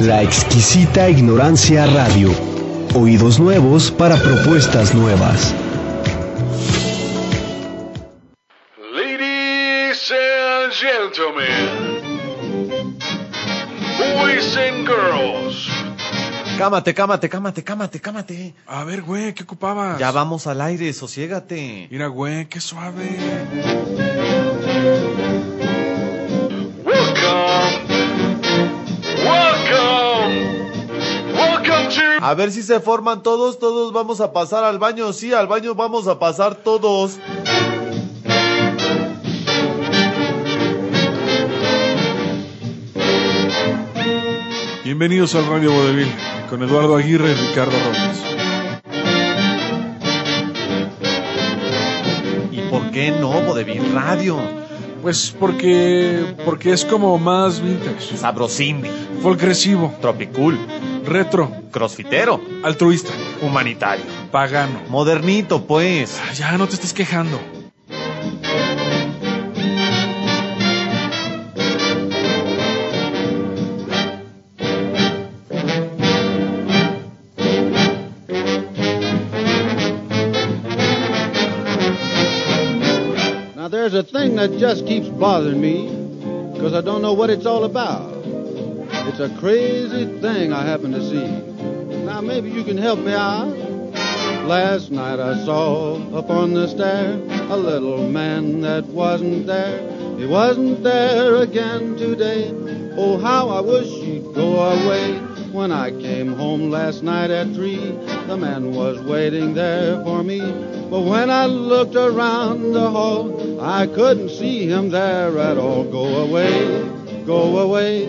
La exquisita ignorancia radio. Oídos nuevos para propuestas nuevas. Ladies and gentlemen, boys and girls, Cámate, cámate, cámate, cámate, cámate. A ver, güey, ¿qué ocupabas? Ya vamos al aire, sosiégate. Mira, güey, qué suave. A ver si se forman todos, todos vamos a pasar al baño. Sí, al baño vamos a pasar todos. Bienvenidos al Radio Vodevil con Eduardo Aguirre y Ricardo Robles. ¿Y por qué no, Vodevil Radio? Pues porque porque es como más vintage, Sabrosindi, folcresivo, tropicool, retro, crossfitero, altruista, humanitario. pagano. Modernito, pues. Ah, Ya no te estés quejando. A thing that just keeps bothering me because I don't know what it's all about. It's a crazy thing I happen to see. Now, maybe you can help me out. Last night I saw up on the stair a little man that wasn't there. He wasn't there again today. Oh, how I wish he'd go away. When I came home last night at three, the man was waiting there for me. But when I looked around the hall, I couldn't see him there at all. Go away, go away,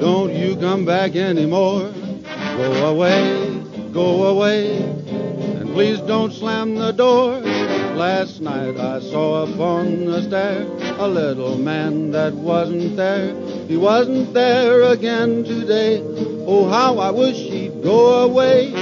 don't you come back anymore. Go away, go away, and please don't slam the door. Last night I saw upon the stair a little man that wasn't there. He wasn't there again today. Oh, how I wish he'd go away.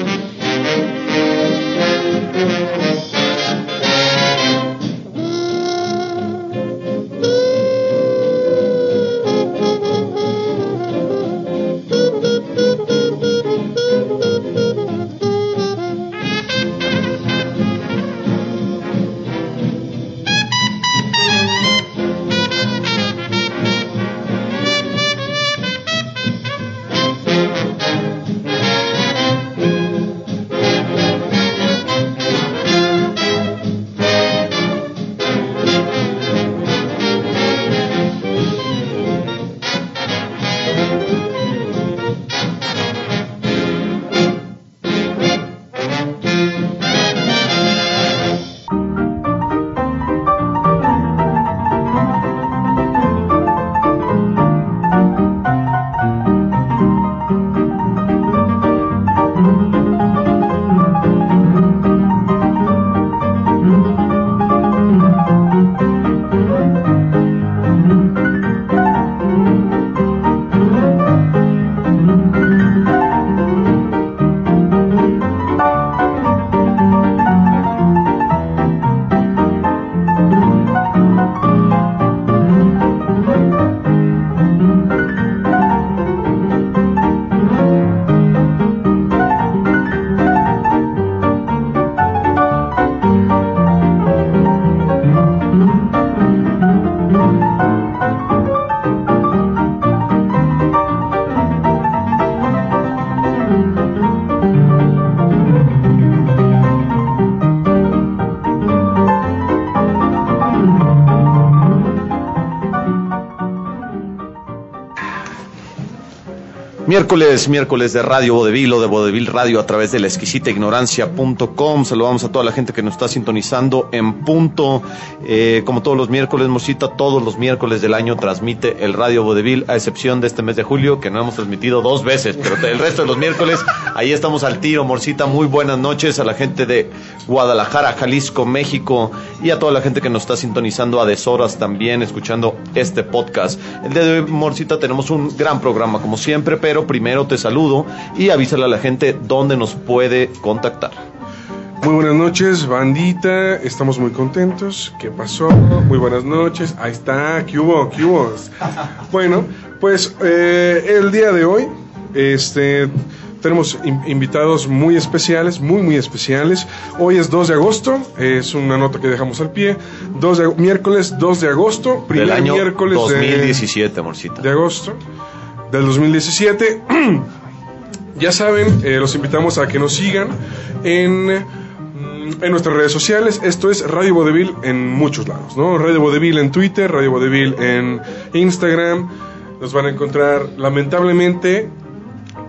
Miércoles, miércoles de Radio Vodevil o de Vodevil Radio a través de la exquisita ignorancia.com. Saludamos a toda la gente que nos está sintonizando en punto. Eh, como todos los miércoles, Morcita, todos los miércoles del año transmite el Radio Vodevil, a excepción de este mes de julio, que no hemos transmitido dos veces, pero el resto de los miércoles, ahí estamos al tiro, Morcita. Muy buenas noches a la gente de Guadalajara, Jalisco, México y a toda la gente que nos está sintonizando a deshoras también, escuchando este podcast. El día de hoy, Morcita, tenemos un gran programa, como siempre, pero primero te saludo y avísale a la gente dónde nos puede contactar. Muy buenas noches, bandita. Estamos muy contentos. ¿Qué pasó? Muy buenas noches. Ahí está. ¿Qué hubo? ¿Qué hubo? Bueno, pues eh, el día de hoy Este, tenemos in- invitados muy especiales, muy, muy especiales. Hoy es 2 de agosto, es una nota que dejamos al pie. 2 de, miércoles 2 de agosto, primer Del año miércoles de- 2017, amorcita. de agosto del 2017. ya saben, eh, los invitamos a que nos sigan en, en nuestras redes sociales. Esto es Radio Vodevil en muchos lados, ¿no? Radio Vodevil en Twitter, Radio Vodevil en Instagram. Nos van a encontrar, lamentablemente,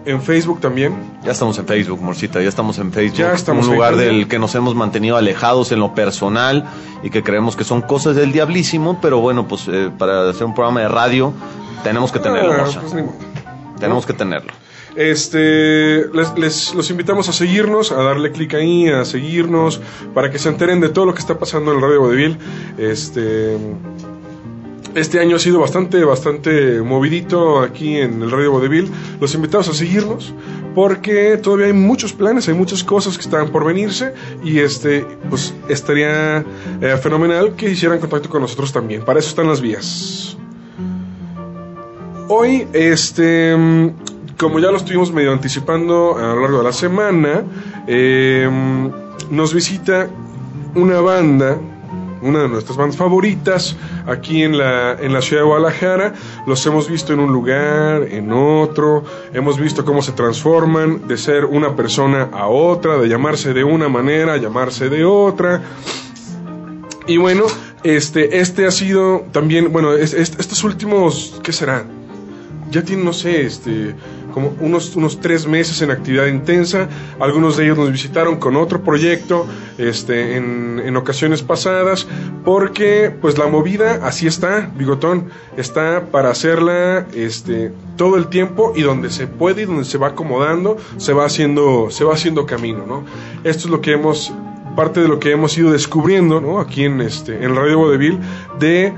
en Facebook también. Ya estamos en Facebook, Morcita, ya estamos en Facebook. Ya estamos un lugar del que nos hemos mantenido alejados en lo personal y que creemos que son cosas del diablísimo, pero bueno, pues eh, para hacer un programa de radio tenemos que tenerlo, Ah, pues. Tenemos que tenerlo. Este, les, los invitamos a seguirnos, a darle clic ahí, a seguirnos, para que se enteren de todo lo que está pasando en el Radio Vodevil. Este, este año ha sido bastante, bastante movidito aquí en el Radio Vodevil. Los invitamos a seguirnos, porque todavía hay muchos planes, hay muchas cosas que están por venirse, y este, pues estaría eh, fenomenal que hicieran contacto con nosotros también. Para eso están las vías. Hoy, este, como ya lo estuvimos medio anticipando a lo largo de la semana, eh, nos visita una banda, una de nuestras bandas favoritas aquí en la, en la ciudad de Guadalajara. Los hemos visto en un lugar, en otro, hemos visto cómo se transforman de ser una persona a otra, de llamarse de una manera a llamarse de otra. Y bueno, este, este ha sido también, bueno, es- es- estos últimos, ¿qué será? Ya tienen, no sé, este, como unos, unos tres meses en actividad intensa. Algunos de ellos nos visitaron con otro proyecto, este, en, en ocasiones pasadas, porque, pues, la movida así está, Bigotón, está para hacerla, este, todo el tiempo y donde se puede y donde se va acomodando, se va haciendo, se va haciendo camino, ¿no? Esto es lo que hemos parte de lo que hemos ido descubriendo ¿no? aquí en este en Radio Vodevil de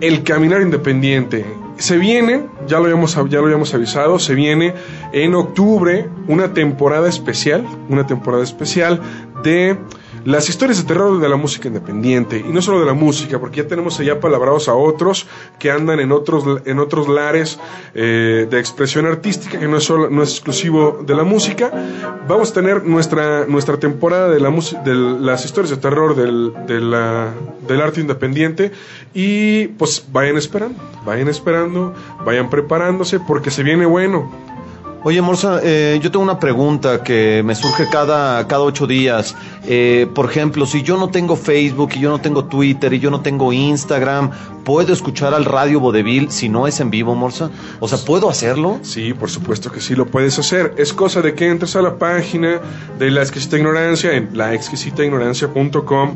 el caminar independiente. Se viene, ya lo habíamos ya lo habíamos avisado, se viene en octubre una temporada especial, una temporada especial de las historias de terror de la música independiente y no solo de la música, porque ya tenemos allá palabrados a otros que andan en otros en otros lares eh, de expresión artística que no es solo no es exclusivo de la música. Vamos a tener nuestra nuestra temporada de la de las historias de terror del, del arte independiente y pues vayan esperando, vayan esperando, vayan preparándose porque se viene bueno. Oye, Morsa, eh, yo tengo una pregunta que me surge cada, cada ocho días. Eh, por ejemplo, si yo no tengo Facebook y yo no tengo Twitter y yo no tengo Instagram, ¿puedo escuchar al Radio Vodevil si no es en vivo, Morsa? O sea, ¿puedo hacerlo? Sí, por supuesto que sí lo puedes hacer. Es cosa de que entres a la página de La Exquisita Ignorancia en laexquisitaignorancia.com,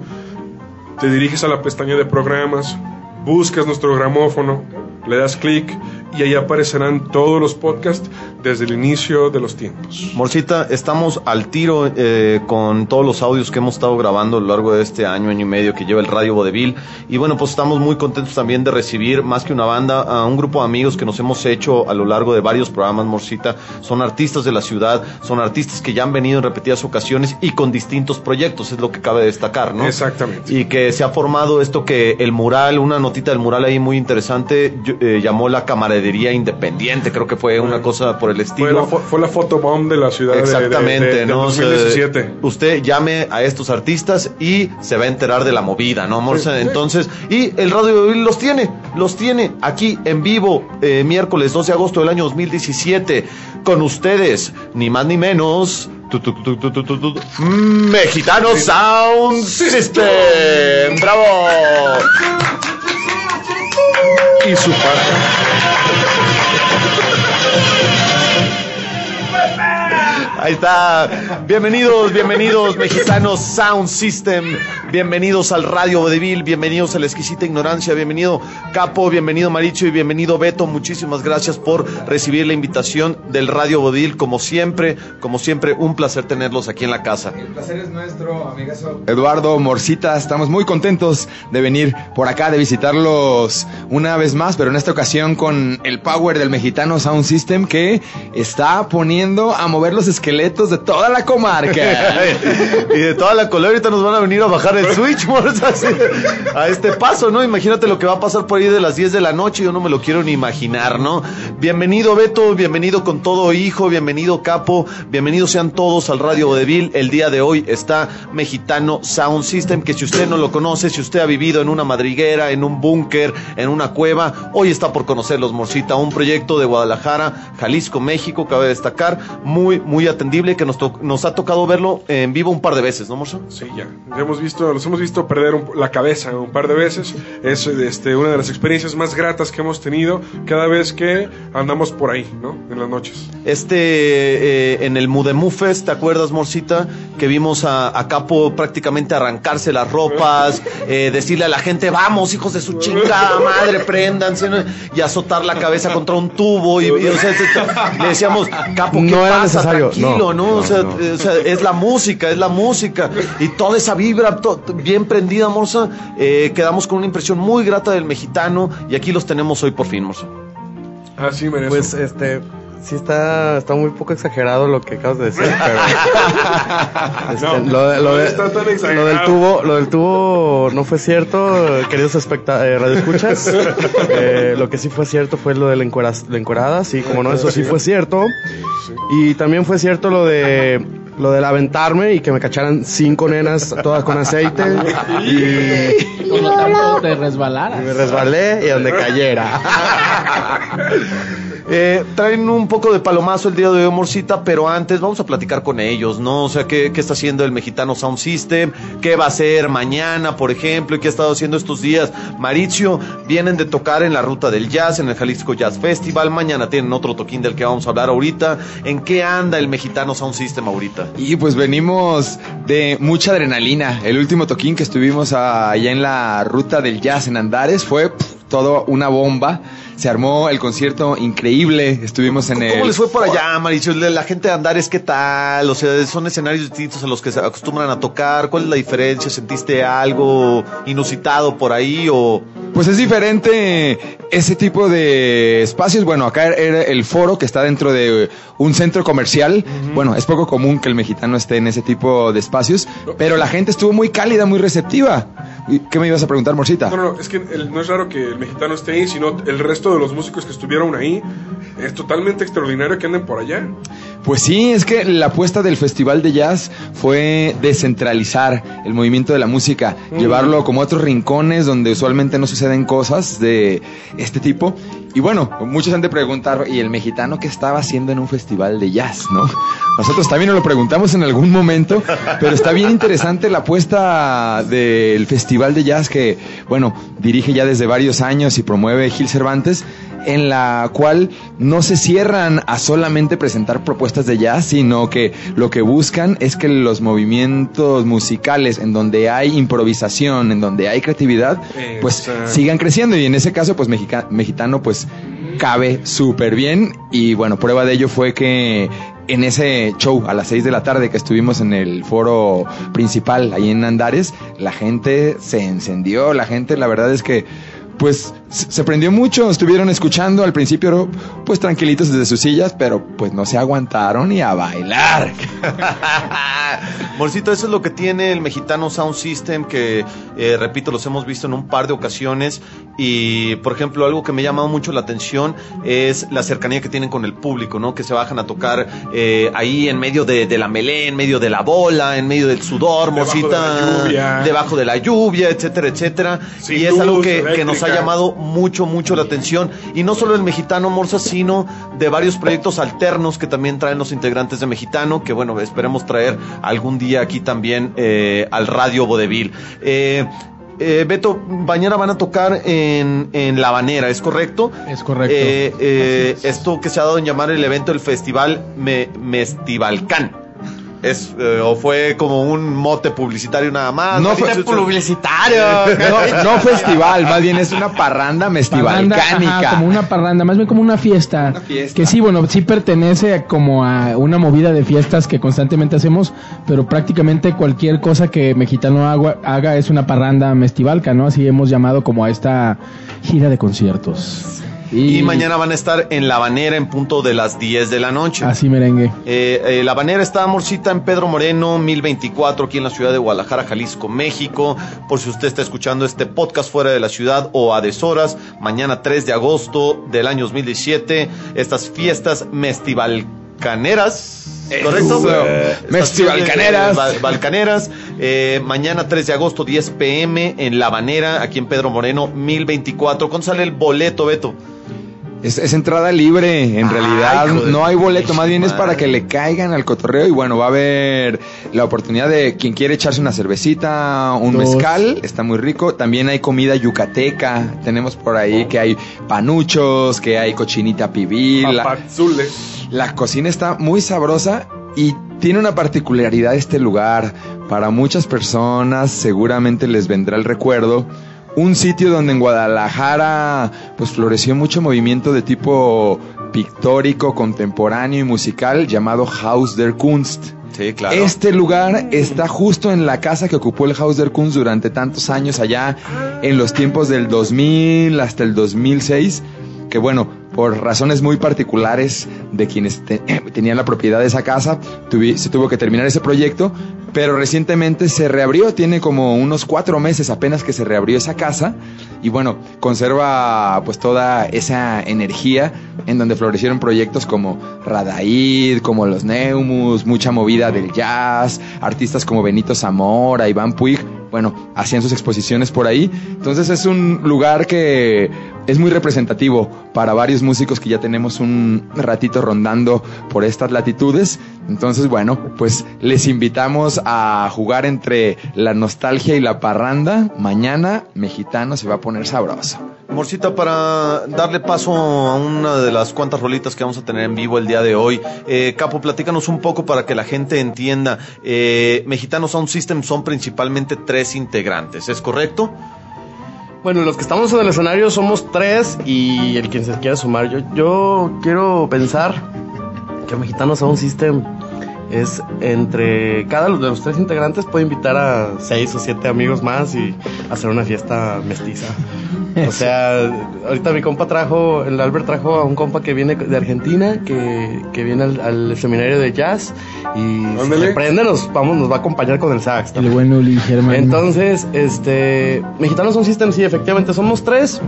te diriges a la pestaña de programas, buscas nuestro gramófono, le das clic y ahí aparecerán todos los podcasts desde el inicio de los tiempos. Morcita, estamos al tiro eh, con todos los audios que hemos estado grabando a lo largo de este año, año y medio que lleva el Radio Vodevil. Y bueno, pues estamos muy contentos también de recibir, más que una banda, a un grupo de amigos que nos hemos hecho a lo largo de varios programas, Morcita. Son artistas de la ciudad, son artistas que ya han venido en repetidas ocasiones y con distintos proyectos, es lo que cabe destacar, ¿no? Exactamente. Y que se ha formado esto que el mural, una notita del mural ahí muy interesante, eh, llamó la camaradería independiente, creo que fue una cosa por el Fue estilo. la, fo- fue la photobomb de la ciudad de- de- Exactamente, de, de ¿no? O sea, 2017. usted llame a estos artistas y se va a enterar de la movida, ¿no? Sí, sí. Entonces, y el Radio los tiene, los tiene aquí en vivo, eh, miércoles 12 de agosto del año 2017, con ustedes, ni más ni menos. tu, tu, tu, Mexicano Sound System. ¡Bravo! Y su paja. Ahí está. Bienvenidos, bienvenidos, mexicanos Sound System. Bienvenidos al Radio Vodevil. Bienvenidos a la exquisita ignorancia. Bienvenido Capo, bienvenido Maricho y bienvenido Beto. Muchísimas gracias por recibir la invitación del Radio Vodevil. Como siempre, como siempre, un placer tenerlos aquí en la casa. El placer es nuestro, amigazo. Eduardo Morcita, estamos muy contentos de venir por acá, de visitarlos una vez más, pero en esta ocasión con el power del mexicano Sound System que está poniendo a mover los esqueletos de toda la comarca. y de toda la color ahorita nos van a venir a bajar el switch, Morsa, así, a este paso, ¿no? Imagínate lo que va a pasar por ahí de las 10 de la noche, yo no me lo quiero ni imaginar, ¿no? Bienvenido Beto, bienvenido con todo hijo, bienvenido Capo, bienvenidos sean todos al Radio Vodevil. El día de hoy está Mexicano Sound System, que si usted no lo conoce, si usted ha vivido en una madriguera, en un búnker, en una cueva, hoy está por conocerlos, Morcita, un proyecto de Guadalajara, Jalisco, México, cabe destacar, muy, muy que nos, to- nos ha tocado verlo en vivo un par de veces, ¿no, Morso? Sí, ya. Hemos visto, los hemos visto perder un- la cabeza un par de veces. Es este, una de las experiencias más gratas que hemos tenido cada vez que andamos por ahí, ¿no? En las noches. Este, eh, en el Mudemú Fest, ¿te acuerdas, Morcita? Que vimos a, a Capo prácticamente arrancarse las ropas, eh, decirle a la gente, vamos, hijos de su chingada madre, préndanse, ¿no? y azotar la cabeza contra un tubo. Y, y, o sea, le decíamos, Capo, ¿qué No era pasa? necesario, ¿no? no, o, sea, no. eh, o sea, es la música, es la música. Y toda esa vibra to- bien prendida, Morsa, eh, quedamos con una impresión muy grata del mexicano, y aquí los tenemos hoy por fin, Morsa. Ah, sí, merece. Pues este, sí está, está muy poco exagerado lo que acabas de decir, pero este, No, lo, de- lo no de- está tan lo del tubo, lo del tubo no fue cierto, queridos especta eh, radioescuchas. Eh, lo que sí fue cierto fue lo de la, encueras- la encuerada, sí, como no, eso sí fue cierto. Y también fue cierto lo de lo del aventarme y que me cacharan cinco nenas todas con aceite y Por lo tanto, te y resbalaras. me resbalé y donde cayera. Eh, traen un poco de palomazo el día de hoy, Morcita, pero antes vamos a platicar con ellos, ¿no? O sea, ¿qué, qué está haciendo el Mexicano Sound System? ¿Qué va a hacer mañana, por ejemplo? ¿Y qué ha estado haciendo estos días? Maricio, vienen de tocar en la ruta del jazz, en el Jalisco Jazz Festival. Mañana tienen otro toquín del que vamos a hablar ahorita. ¿En qué anda el Mexicano Sound System ahorita? Y pues venimos de mucha adrenalina. El último toquín que estuvimos allá en la ruta del jazz en Andares fue pff, todo una bomba. Se armó el concierto increíble. Estuvimos en el. ¿Cómo les fue por allá, Maricio? La gente de Andares, ¿qué tal? O sea, son escenarios distintos a los que se acostumbran a tocar. ¿Cuál es la diferencia? ¿Sentiste algo inusitado por ahí o...? Pues es diferente ese tipo de espacios. Bueno, acá era el foro que está dentro de un centro comercial. Bueno, es poco común que el mexicano esté en ese tipo de espacios, pero la gente estuvo muy cálida, muy receptiva. ¿Y ¿Qué me ibas a preguntar, Morcita? No, no, no, es que el- no es raro que el mexicano esté ahí, sino el resto de los músicos que estuvieron ahí. Es totalmente extraordinario que anden por allá. Pues sí, es que la apuesta del Festival de Jazz fue descentralizar el movimiento de la música, llevarlo como a otros rincones donde usualmente no suceden cosas de este tipo. Y bueno, muchos han de preguntar, ¿y el mexicano qué estaba haciendo en un festival de jazz, no? Nosotros también nos lo preguntamos en algún momento, pero está bien interesante la apuesta del Festival de Jazz que, bueno, dirige ya desde varios años y promueve Gil Cervantes en la cual no se cierran a solamente presentar propuestas de jazz, sino que lo que buscan es que los movimientos musicales en donde hay improvisación, en donde hay creatividad, pues Exacto. sigan creciendo. Y en ese caso pues mexica- mexicano pues cabe súper bien y bueno, prueba de ello fue que en ese show a las 6 de la tarde que estuvimos en el foro principal ahí en Andares, la gente se encendió, la gente la verdad es que pues se prendió mucho, estuvieron escuchando al principio pues tranquilitos desde sus sillas, pero pues no se aguantaron y a bailar. Morcito, eso es lo que tiene el Mexicano Sound System, que eh, repito, los hemos visto en un par de ocasiones. Y, por ejemplo, algo que me ha llamado mucho la atención es la cercanía que tienen con el público, ¿no? Que se bajan a tocar eh, ahí en medio de, de la melé, en medio de la bola, en medio del sudor, Debajo de Morcita, la lluvia. debajo de la lluvia, etcétera, etcétera. Sin y es algo que, que nos ha llamado mucho, mucho la atención. Y no solo el Mexicano Morsa, sino de varios proyectos alternos que también traen los integrantes de Mexicano, que bueno, esperemos traer algún día aquí también eh, al Radio Vodevil. Eh, eh, Beto, mañana van a tocar en, en La Habanera, ¿es correcto? Es correcto. Eh, eh, esto que se ha dado en llamar el evento del festival Me, Mestivalcán. Es, eh, o fue como un mote publicitario nada más. No fue publicitario. No, no festival, más bien es una parranda mestivalcánica. como una parranda, más bien como una fiesta, Una fiesta. Que sí, bueno, sí pertenece a como a una movida de fiestas que constantemente hacemos, pero prácticamente cualquier cosa que Mexicano haga, haga es una parranda mestivalca, ¿no? Así hemos llamado como a esta gira de conciertos. Y, Y- mañana van a estar en La Banera en punto de las 10 de la noche. Así merengue. Eh, eh, la Banera está, amorcita, en Pedro Moreno, 1024, aquí en la ciudad de Guadalajara, Jalisco, México. Por si usted está escuchando este podcast fuera de la ciudad o a deshoras, mañana 3 de agosto del año 2017, estas fiestas mestivalcaneras. ¿Correcto? Balcaneras. Eh, mañana 3 de agosto, 10 pm, en La Banera, aquí en Pedro Moreno, 1024. ¿Cuándo sale el boleto, Beto? Es, es entrada libre, en Ay, realidad no hay boleto, más bien es para que le caigan al cotorreo y bueno, va a haber la oportunidad de quien quiere echarse una cervecita, un Dos. mezcal, está muy rico, también hay comida yucateca, tenemos por ahí que hay panuchos, que hay cochinita pibil, la, la cocina está muy sabrosa y tiene una particularidad este lugar. Para muchas personas seguramente les vendrá el recuerdo. Un sitio donde en Guadalajara pues floreció mucho movimiento de tipo pictórico, contemporáneo y musical llamado Haus der Kunst. Sí, claro. Este lugar está justo en la casa que ocupó el Haus der Kunst durante tantos años allá en los tiempos del 2000 hasta el 2006, que bueno, por razones muy particulares de quienes te- tenían la propiedad de esa casa, tuvi- se tuvo que terminar ese proyecto, pero recientemente se reabrió, tiene como unos cuatro meses apenas que se reabrió esa casa y bueno, conserva pues toda esa energía en donde florecieron proyectos como Radaid, como Los Neumus, mucha movida del jazz, artistas como Benito Zamora, Iván Puig, bueno, hacían sus exposiciones por ahí. Entonces es un lugar que es muy representativo para varios músicos que ya tenemos un ratito rondando por estas latitudes. Entonces, bueno, pues les invitamos a jugar entre la nostalgia y la parranda. Mañana, mexicano se va a poner sabroso. Morcita, para darle paso a una de las cuantas rolitas que vamos a tener en vivo el día de hoy, eh, Capo, platícanos un poco para que la gente entienda. Eh, Mexicano Sound System son principalmente tres integrantes, ¿es correcto? Bueno, los que estamos en el escenario somos tres y el quien se quiera sumar. Yo, yo quiero pensar que Mexicano Sound System es entre cada uno de los tres integrantes puede invitar a seis o siete amigos más y hacer una fiesta mestiza. O sea, ahorita mi compa trajo, el Albert trajo a un compa que viene de Argentina, que, que viene al, al seminario de jazz y si se prende nos, vamos, nos va a acompañar con el sax. El también. buen Uli Germán. Entonces, este, Mexicanos Sound System, sí, efectivamente, somos tres.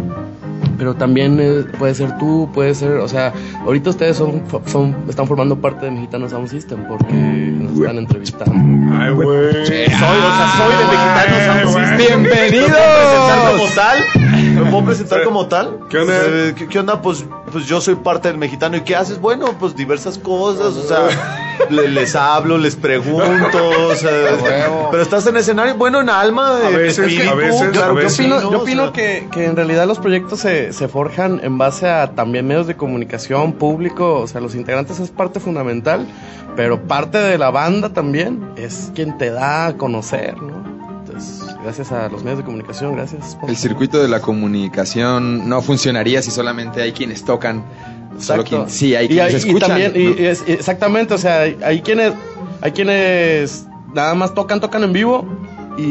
Pero también eh, puede ser tú, puede ser, o sea, ahorita ustedes son, son están formando parte de Mexicanos Sound System porque nos están entrevistando. Ay, güey. Soy, o sea, soy de Mexicano Sound System. ¡Bienvenidos! ¿Me puedo presentar como tal? ¿Me puedo presentar como tal? ¿Qué onda? Eh, ¿Qué, qué onda? Pues, pues yo soy parte del mexicano. ¿Y qué haces? Bueno, pues diversas cosas. O sea, le- les hablo, les pregunto. O sea, pero estás en escenario, bueno, en alma, A en veces, espíritu, a veces, claro a que Yo veces. sí, opino, ¿no? yo O opino sea, que, que en realidad los proyectos se, se forjan en base a también medios de comunicación, público, o sea, los integrantes es parte fundamental, pero parte de la banda también es quien te da a conocer, ¿no? Entonces, gracias a los medios de comunicación, gracias. El circuito de la comunicación no funcionaría si solamente hay quienes tocan. Solo quien, sí, hay quienes y escuchan. también, y- ¿no? y es- exactamente, o sea, hay, hay quienes, hay quienes nada más tocan, tocan en vivo y,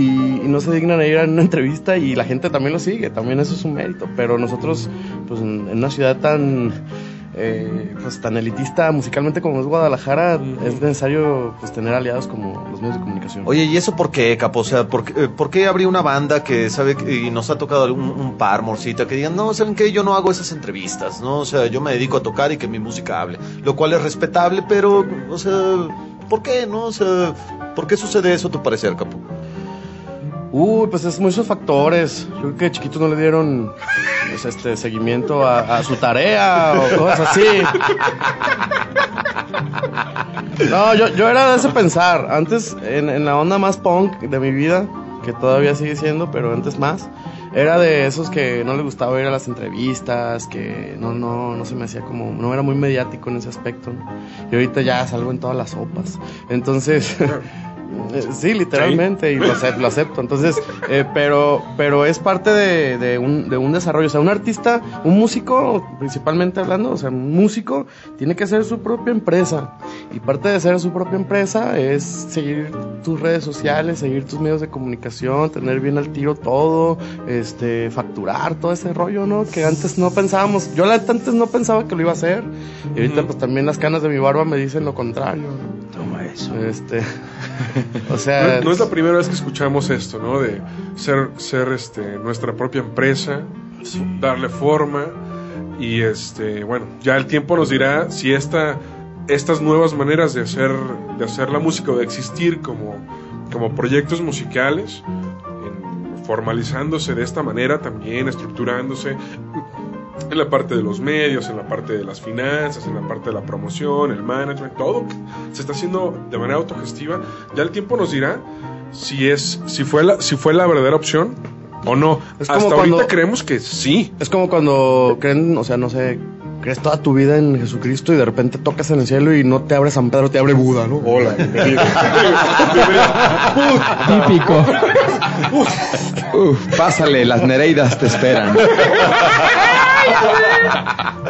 no se dignan a ir a una entrevista y la gente también lo sigue, también eso es un mérito. Pero nosotros, pues en, en una ciudad tan, eh, pues tan elitista musicalmente como es Guadalajara, es necesario pues tener aliados como los medios de comunicación. Oye, ¿y eso por qué, Capo? O sea, ¿por qué, eh, por qué habría una banda que sabe que- y nos ha tocado un, un par, morcita, que digan, no, ¿saben qué? Yo no hago esas entrevistas, ¿no? O sea, yo me dedico a tocar y que mi música hable. Lo cual es respetable, pero, o sea, ¿por qué, no? O sea, ¿por qué sucede eso a tu parecer, Capo? Uy, pues es muchos factores. Yo creo que chiquitos no le dieron pues, este seguimiento a, su tarea o cosas así. No, yo, yo era de ese pensar. Antes, en, la onda más punk de mi vida, que todavía sigue siendo, pero antes más, era de esos que no le gustaba ir a las entrevistas, que no, no, no se me hacía como, no era muy mediático en ese aspecto. ¿no? Y ahorita ya salgo en todas las sopas. Entonces, Sí, literalmente, y lo, acep- lo acepto. Entonces, eh, pero, pero es parte de, de un, de un desarrollo. O sea, un artista, un músico, principalmente hablando, o sea, un músico tiene que ser su propia empresa. Y parte de ser su propia empresa es seguir tus redes sociales, seguir tus medios de comunicación, tener bien al tiro todo, este, facturar todo ese rollo, ¿no? Que antes no pensábamos. Yo antes no pensaba que lo iba a hacer. Y ahorita, pues también las canas de mi barba me dicen lo contrario. Toma eso. Este, o sea, No, no es la primera vez que escuchamos esto, ¿no? De ser, ser este, nuestra propia empresa, darle forma y este, bueno, ya el tiempo nos dirá si esta, estas nuevas maneras de hacer, de hacer la música o de existir como, como proyectos musicales, en- formalizándose de esta manera también, estructurándose en la parte de los medios, en la parte de las finanzas, en la parte de la promoción, el management, todo se está haciendo de manera autogestiva. Ya el tiempo nos dirá si es si fue la si fue la verdadera opción o no. Es como Hasta cuando- ahorita creemos que sí. Es como cuando creen, o sea, no sé, crees toda tu vida en Jesucristo y de repente tocas en el cielo y no te abre San Pedro, te abre Buda, ¿no? Hola. Típico. Uf, pásale, las Nereidas te esperan.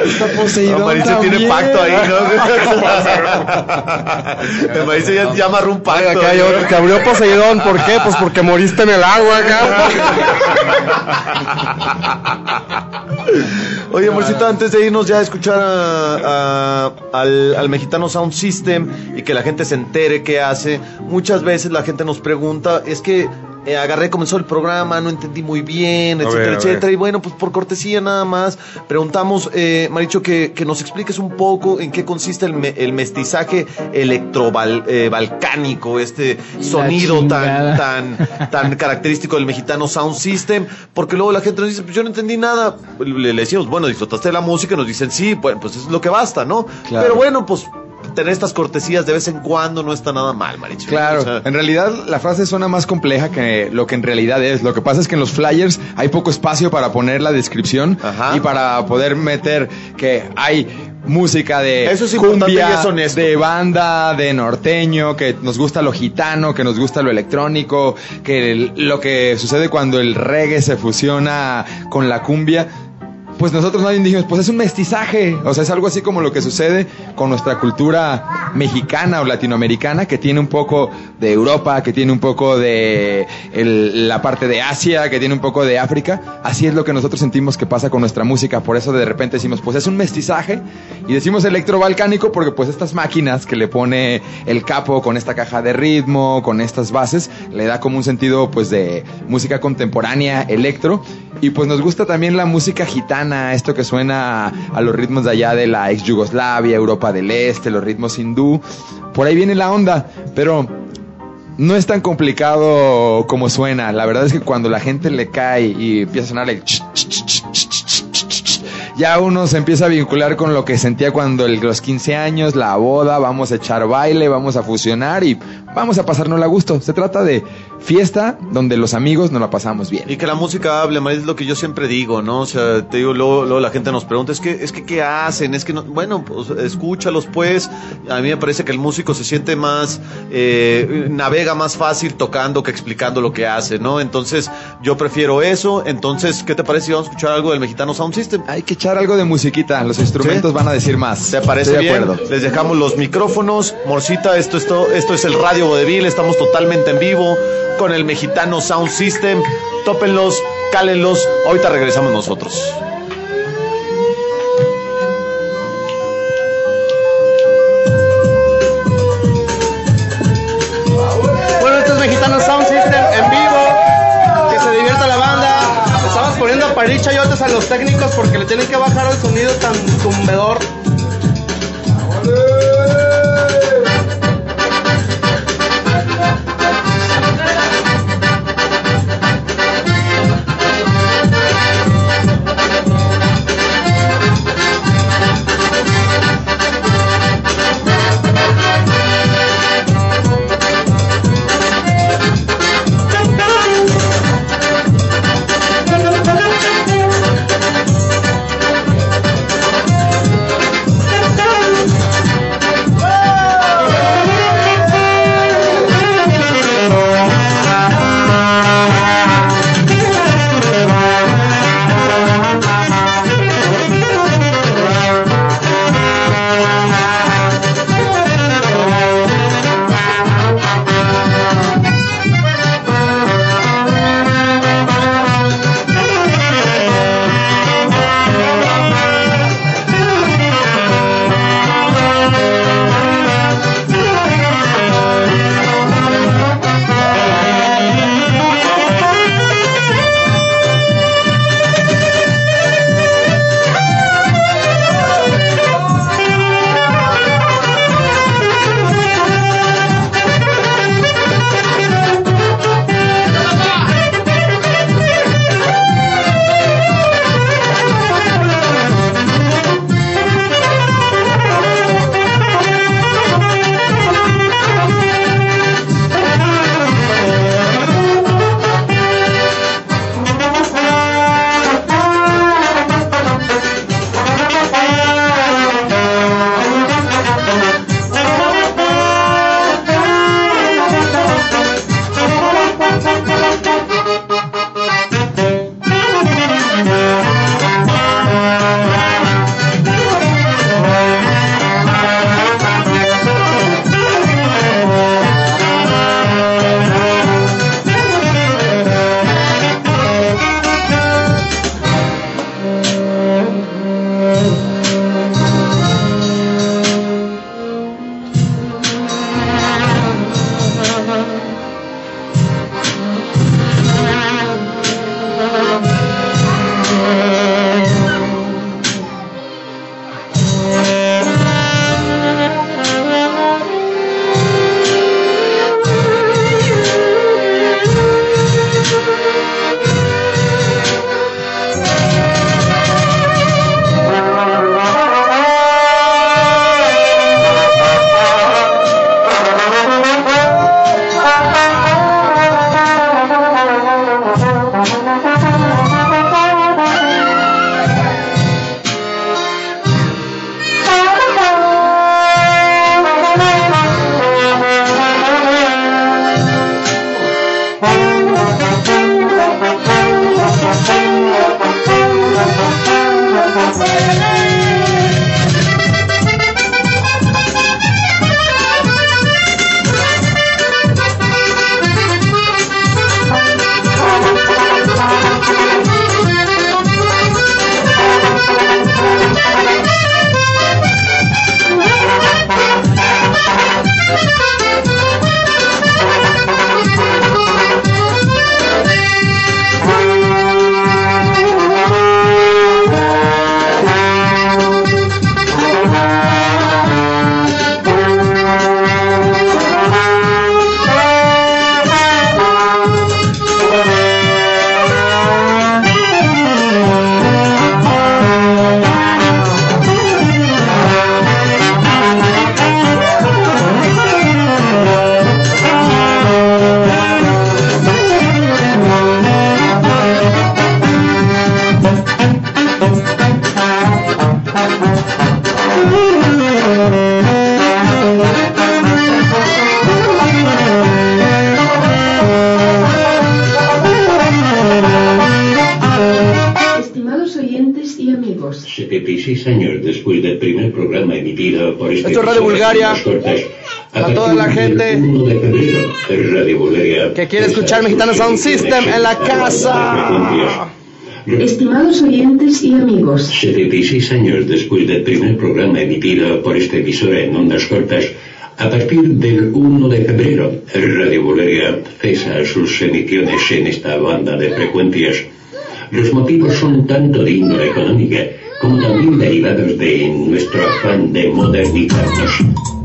Está poseído. Mauricio tiene pacto ahí, ¿no? El Mauricio ya, ya amarró un pacto. Acá yo, te abrió Poseidón, ¿por qué? Pues porque moriste en el agua acá. Oye, Morcita, antes de irnos ya a escuchar a- a- al, al mexicano Sound System y que la gente se entere qué hace, muchas veces la gente nos pregunta, es que eh, agarré, comenzó el programa, no entendí muy bien, etcétera, ver, etcétera. Y bueno, pues por cortesía nada más, preguntamos, eh, Maricho, que, que nos expliques un poco en qué consiste el, me- el mestizaje electrobalcánico, este sonido tan, chingada. tan, tan característico del mexicano Sound System, porque luego la gente nos dice, pues yo no entendí nada. Le, le decimos, bueno, disfrutaste de la música, y nos dicen, sí, bueno, pues es lo que basta, ¿no? Claro. Pero bueno, pues tener estas cortesías de vez en cuando no está nada mal, Maricho. Claro, O sea, en realidad la frase suena más compleja que lo que en realidad es. Lo que pasa es que en los flyers hay poco espacio para poner la descripción Ajá. y para poder meter que hay música de Eso es cumbia, es de banda, de norteño, que nos gusta lo gitano, que nos gusta lo electrónico, que el- lo que sucede cuando el reggae se fusiona con la cumbia. Pues nosotros nadie dijimos, pues es un mestizaje, o sea, es algo así como lo que sucede con nuestra cultura mexicana o latinoamericana, que tiene un poco de Europa, que tiene un poco de la parte de Asia, que tiene un poco de África. Así es lo que nosotros sentimos que pasa con nuestra música, por eso de repente decimos, pues es un mestizaje, y decimos electrobalcánico porque pues estas máquinas que le pone el capo con esta caja de ritmo, con estas bases, le da como un sentido pues de música contemporánea, electro, y pues nos gusta también la música gitana, esto que suena a los ritmos de allá de la ex Yugoslavia, Europa del Este, los ritmos hindú. Por ahí viene la onda, pero no es tan complicado como suena. La verdad es que cuando la gente le cae y empieza a sonar el ch, ch, ch, ya uno se empieza a vincular con lo que sentía cuando el, los 15 años, la boda, vamos a echar baile, vamos a fusionar y vamos a pasárnosla a gusto. Se trata de fiesta donde los amigos nos la pasamos bien. Y que la música hable, María, es lo que yo siempre digo, ¿no? O sea, te digo, luego, luego la gente nos pregunta, es que, es que, ¿qué hacen? Es que, no, bueno, pues escúchalos, pues. A mí me parece que el músico se siente más, eh, navega más fácil tocando que explicando lo que hace, ¿no? Entonces, yo prefiero eso. Entonces, ¿qué te parece si vamos a escuchar algo del mexicano Sound System? Hay que echar algo de musiquita, los instrumentos ¿Sí? van a decir más. ¿Te parece Estoy de acuerdo. Les dejamos los micrófonos. Morcita, esto es, to- esto es el Radio Vodevil. Estamos totalmente en vivo con el mexicano Sound System. Tópenlos, cálenlos. Ahorita regresamos nosotros. Bueno, esto es Mexicano Sound System en vivo. Que se divierta la banda. Estamos poniendo a paricha y otros a los técnicos porque le tienen que bajar el sonido tan tumbedor. Escuchar Mexicano Sound System en la casa. Estimados oyentes y amigos, 76 años después del primer programa emitido por esta emisora en ondas cortas, a partir del 1 de febrero, Radio Bulgaria cesa sus emisiones en esta banda de frecuencias. Los motivos son tanto de índole económica como también derivados de nuestro afán de modernizarnos.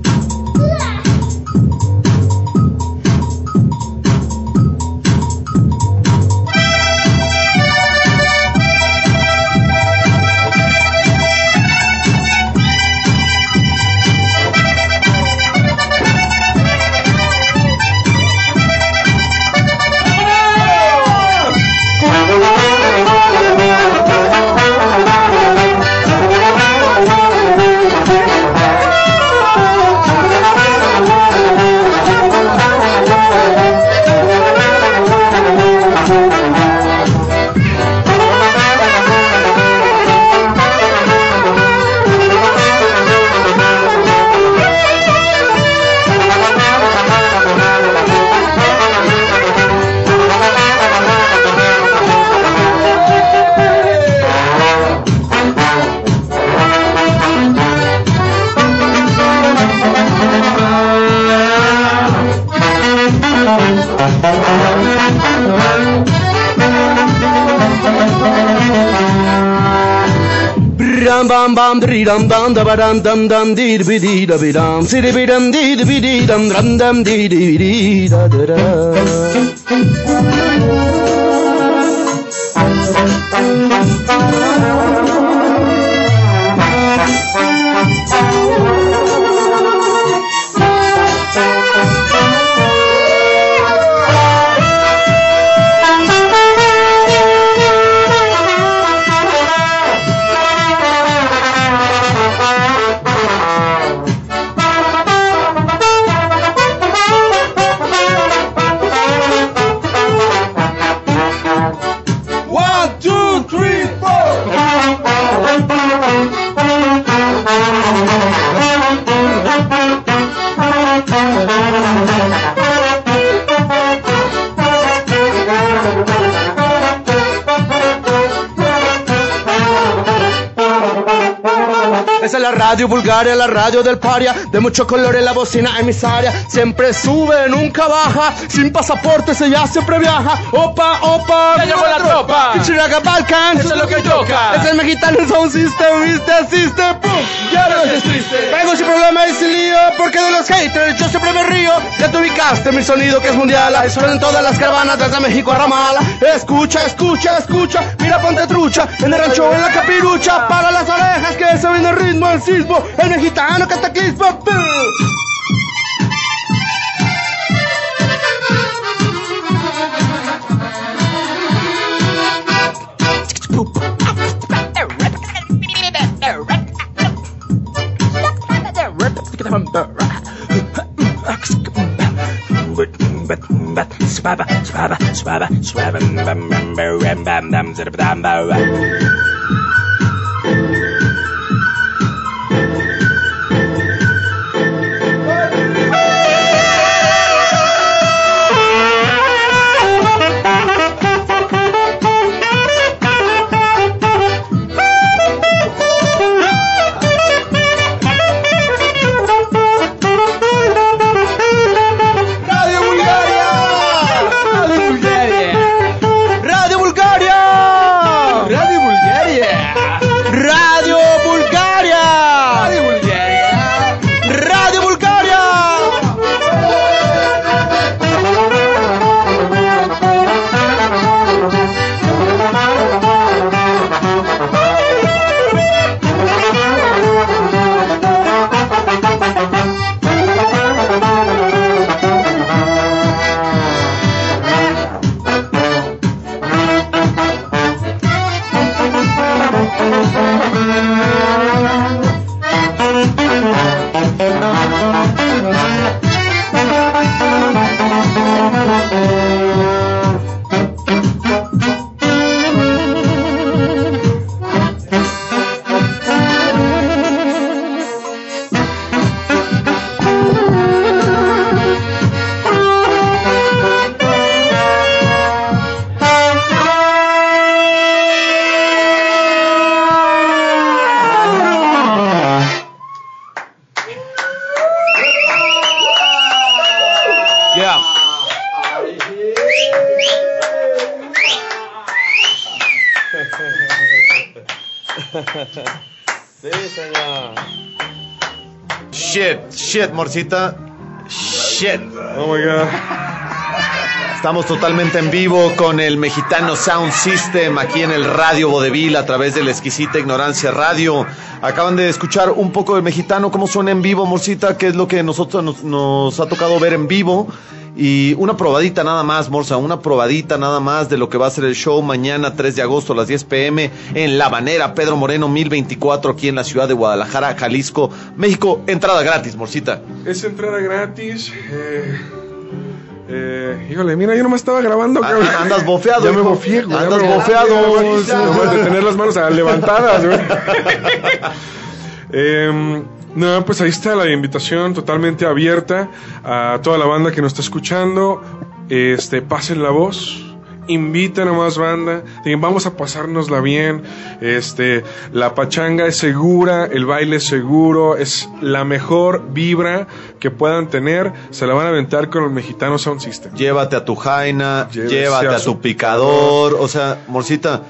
Bam bam bam diridam dam da ba dam dam dam di di di da bi dam si di bi dam di di bi di dam dam dam di di di da da da. One, radio Bulgaria, la radio del paria, de mucho color en la bocina emisaria. Siempre sube, nunca baja, sin pasaporte se ya siempre viaja. Opa, opa, Ya llegó la tropa. Chiraga Balkan, Eso es lo que toca. Es el mexicano Sound System, viste, asiste, pum. Ya no estés triste. Sin problema y sin lío, porque de los haters yo siempre me río. Ya te ubicaste mi sonido que es mundial, suena en todas las caravanas desde México a Ramala. Escucha, escucha, escucha, mira ponte trucha, en el rancho, en la capirucha, para las orejas que se viene el ritmo, el sismo, el mexicano Swabba, swabba, swabba, swabba, swabba, swabba, swabba, swabba, swabba, swabba, swabba, Sí, señor. Shit, shit, Morcita. Shit. Oh my god. Estamos totalmente en vivo con el mexicano Sound System aquí en el Radio Vodevil a través de la exquisita ignorancia radio. Acaban de escuchar un poco del mexicano, cómo suena en vivo, Morcita, que es lo que nosotros nos, nos ha tocado ver en vivo. Y una probadita nada más, Morsa, una probadita nada más de lo que va a ser el show mañana 3 de agosto a las 10 pm en La Banera, Pedro Moreno 1024 aquí en la ciudad de Guadalajara, Jalisco, México. Entrada gratis, Morcita. Es entrada gratis. Eh, eh, híjole, mira, yo no me estaba grabando. Ah, cabrón. andas bofeado, Ya me bofié, güey. Andas bofeado. de tener las manos levantadas, güey. Em, no, pues ahí está la invitación totalmente abierta a toda la banda que nos está escuchando. Este, pasen la voz. Inviten a más banda, digan, vamos a pasárnosla bien. Este, la pachanga es segura, el baile es seguro, es la mejor vibra que puedan tener. Se la van a aventar con el mexicano Sound System. Llévate a tu jaina, llévate a tu picador. O sea, Morcita,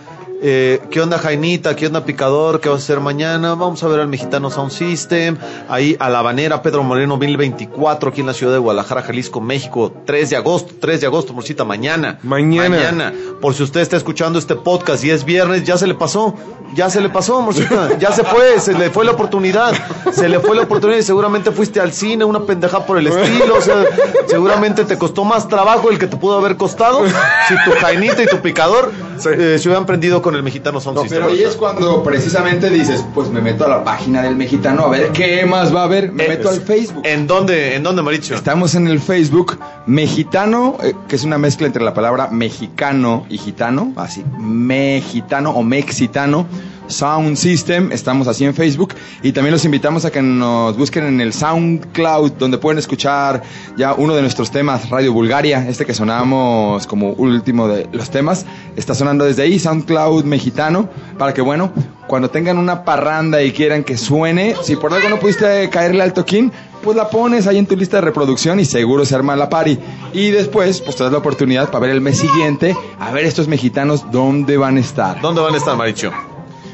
eh, ¿qué onda Jainita? ¿Qué onda Picador? ¿Qué vas a hacer mañana? Vamos a ver al Mexicano Sound System, ahí a La Habanera, Pedro Moreno 1024, aquí en la ciudad de Guadalajara, Jalisco, México, 3 de agosto, 3 de agosto, morcita, mañana. Mañana. Mañana. Por si usted está escuchando este podcast y es viernes, ya se le pasó, ya se le pasó, morcita, ya se fue, se le fue la oportunidad, se le fue la oportunidad y seguramente fuiste al cine, una pendeja por el estilo, o sea, seguramente te costó más trabajo el que te pudo haber costado si tu Jainita y tu Picador eh, se hubieran prendido con el Mexicano Sound No, pero ahí es cuando precisamente dices, pues me meto a la página del mexicano a ver qué más va a haber. Me Eh, meto al Facebook. ¿En dónde, en dónde, Maricho? Estamos en el Facebook mexicano, eh, que es una mezcla entre la palabra mexicano y gitano, así, mexicano o mexitano. Sound System, estamos así en Facebook y también los invitamos a que nos busquen en el SoundCloud donde pueden escuchar ya uno de nuestros temas, Radio Bulgaria, este que sonamos como último de los temas, está sonando desde ahí, SoundCloud mexicano, para que bueno, cuando tengan una parranda y quieran que suene, si por algo no pudiste caerle al toquín, pues la pones ahí en tu lista de reproducción y seguro se arma la party. Y después, pues te das la oportunidad para ver el mes siguiente, a ver estos mexicanos dónde van a estar. ¿Dónde van a estar, Maricho?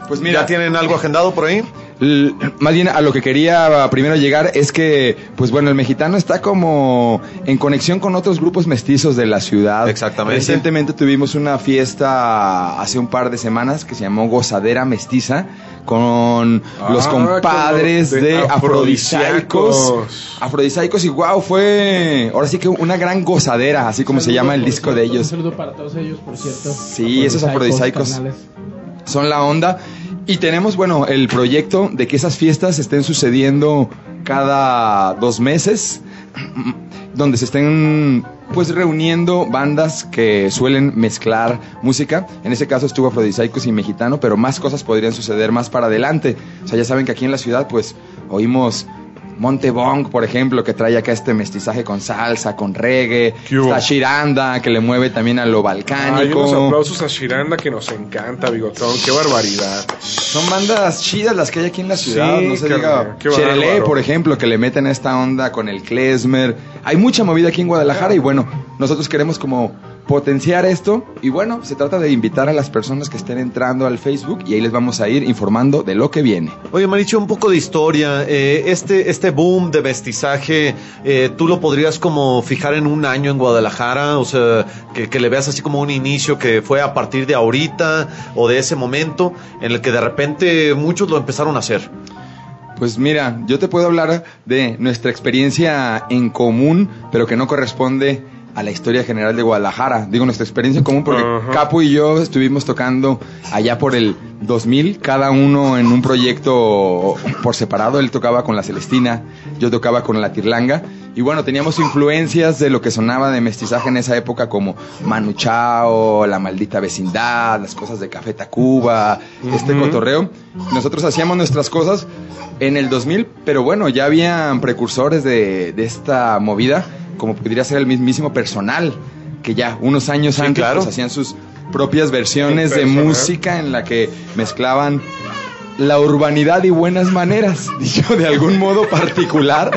Pues mira, ¿Ya tienen algo agendado por ahí? L- Más bien a lo que quería primero llegar es que, pues bueno, el mexicano está como en conexión con otros grupos mestizos de la ciudad. Exactamente. Recientemente tuvimos una fiesta hace un par de semanas que se llamó Gozadera Mestiza con los Ah, compadres con los de de Afrodisíacos. Afrodisíacos. Y wow, fue ahora sí que una gran gozadera, así como se llama el disco de Un ellos. saludo para todos ellos, por cierto. Sí, esos afrodisíacos. son la onda. Y tenemos, bueno, el proyecto de que esas fiestas estén sucediendo cada dos meses, donde se estén pues reuniendo bandas que suelen mezclar música. En ese caso estuvo Afrodisíacos y Mexicano, pero más cosas podrían suceder más para adelante. O sea, ya saben que aquí en la ciudad pues oímos Montebong, por ejemplo, que trae acá este mestizaje con salsa, con reggae. Está Shiranda, que le mueve también a lo Hay balcánico. unos aplausos a Shiranda que nos encanta, Bigotón. Qué barbaridad. Son bandas chidas las que hay aquí en la ciudad. Sí, no se diga. qué Cherelé, por ejemplo, que le meten esta onda con el klezmer. Hay mucha movida aquí en Guadalajara y bueno, nosotros queremos como potenciar esto y bueno, se trata de invitar a las personas que estén entrando al Facebook y ahí les vamos a ir informando de lo que viene. Oye, Maricho, un poco de historia. Eh, este, este boom de mestizaje, eh, ¿tú lo podrías como fijar en un año en Guadalajara? O sea, que, que le veas así como un inicio que fue a partir de ahorita o de ese momento en el que de repente muchos lo empezaron a hacer. Pues mira, yo te puedo hablar de nuestra experiencia en común, pero que no corresponde a la historia general de Guadalajara. Digo nuestra experiencia en común porque. Capo y yo estuvimos tocando allá por el 2000, cada uno en un proyecto por separado. Él tocaba con la Celestina, yo tocaba con la Tirlanga. Y bueno, teníamos influencias de lo que sonaba de mestizaje en esa época como Manu Chao, La Maldita Vecindad, las cosas de Café Tacuba, este cotorreo. Nosotros hacíamos nuestras cosas en el 2000, pero bueno, ya habían precursores de, de esta movida, como podría ser el mismísimo personal, que ya unos años Sí, antes claro. pues, hacían sus propias versiones de música en la que mezclaban la urbanidad y buenas maneras, dicho de algún modo particular,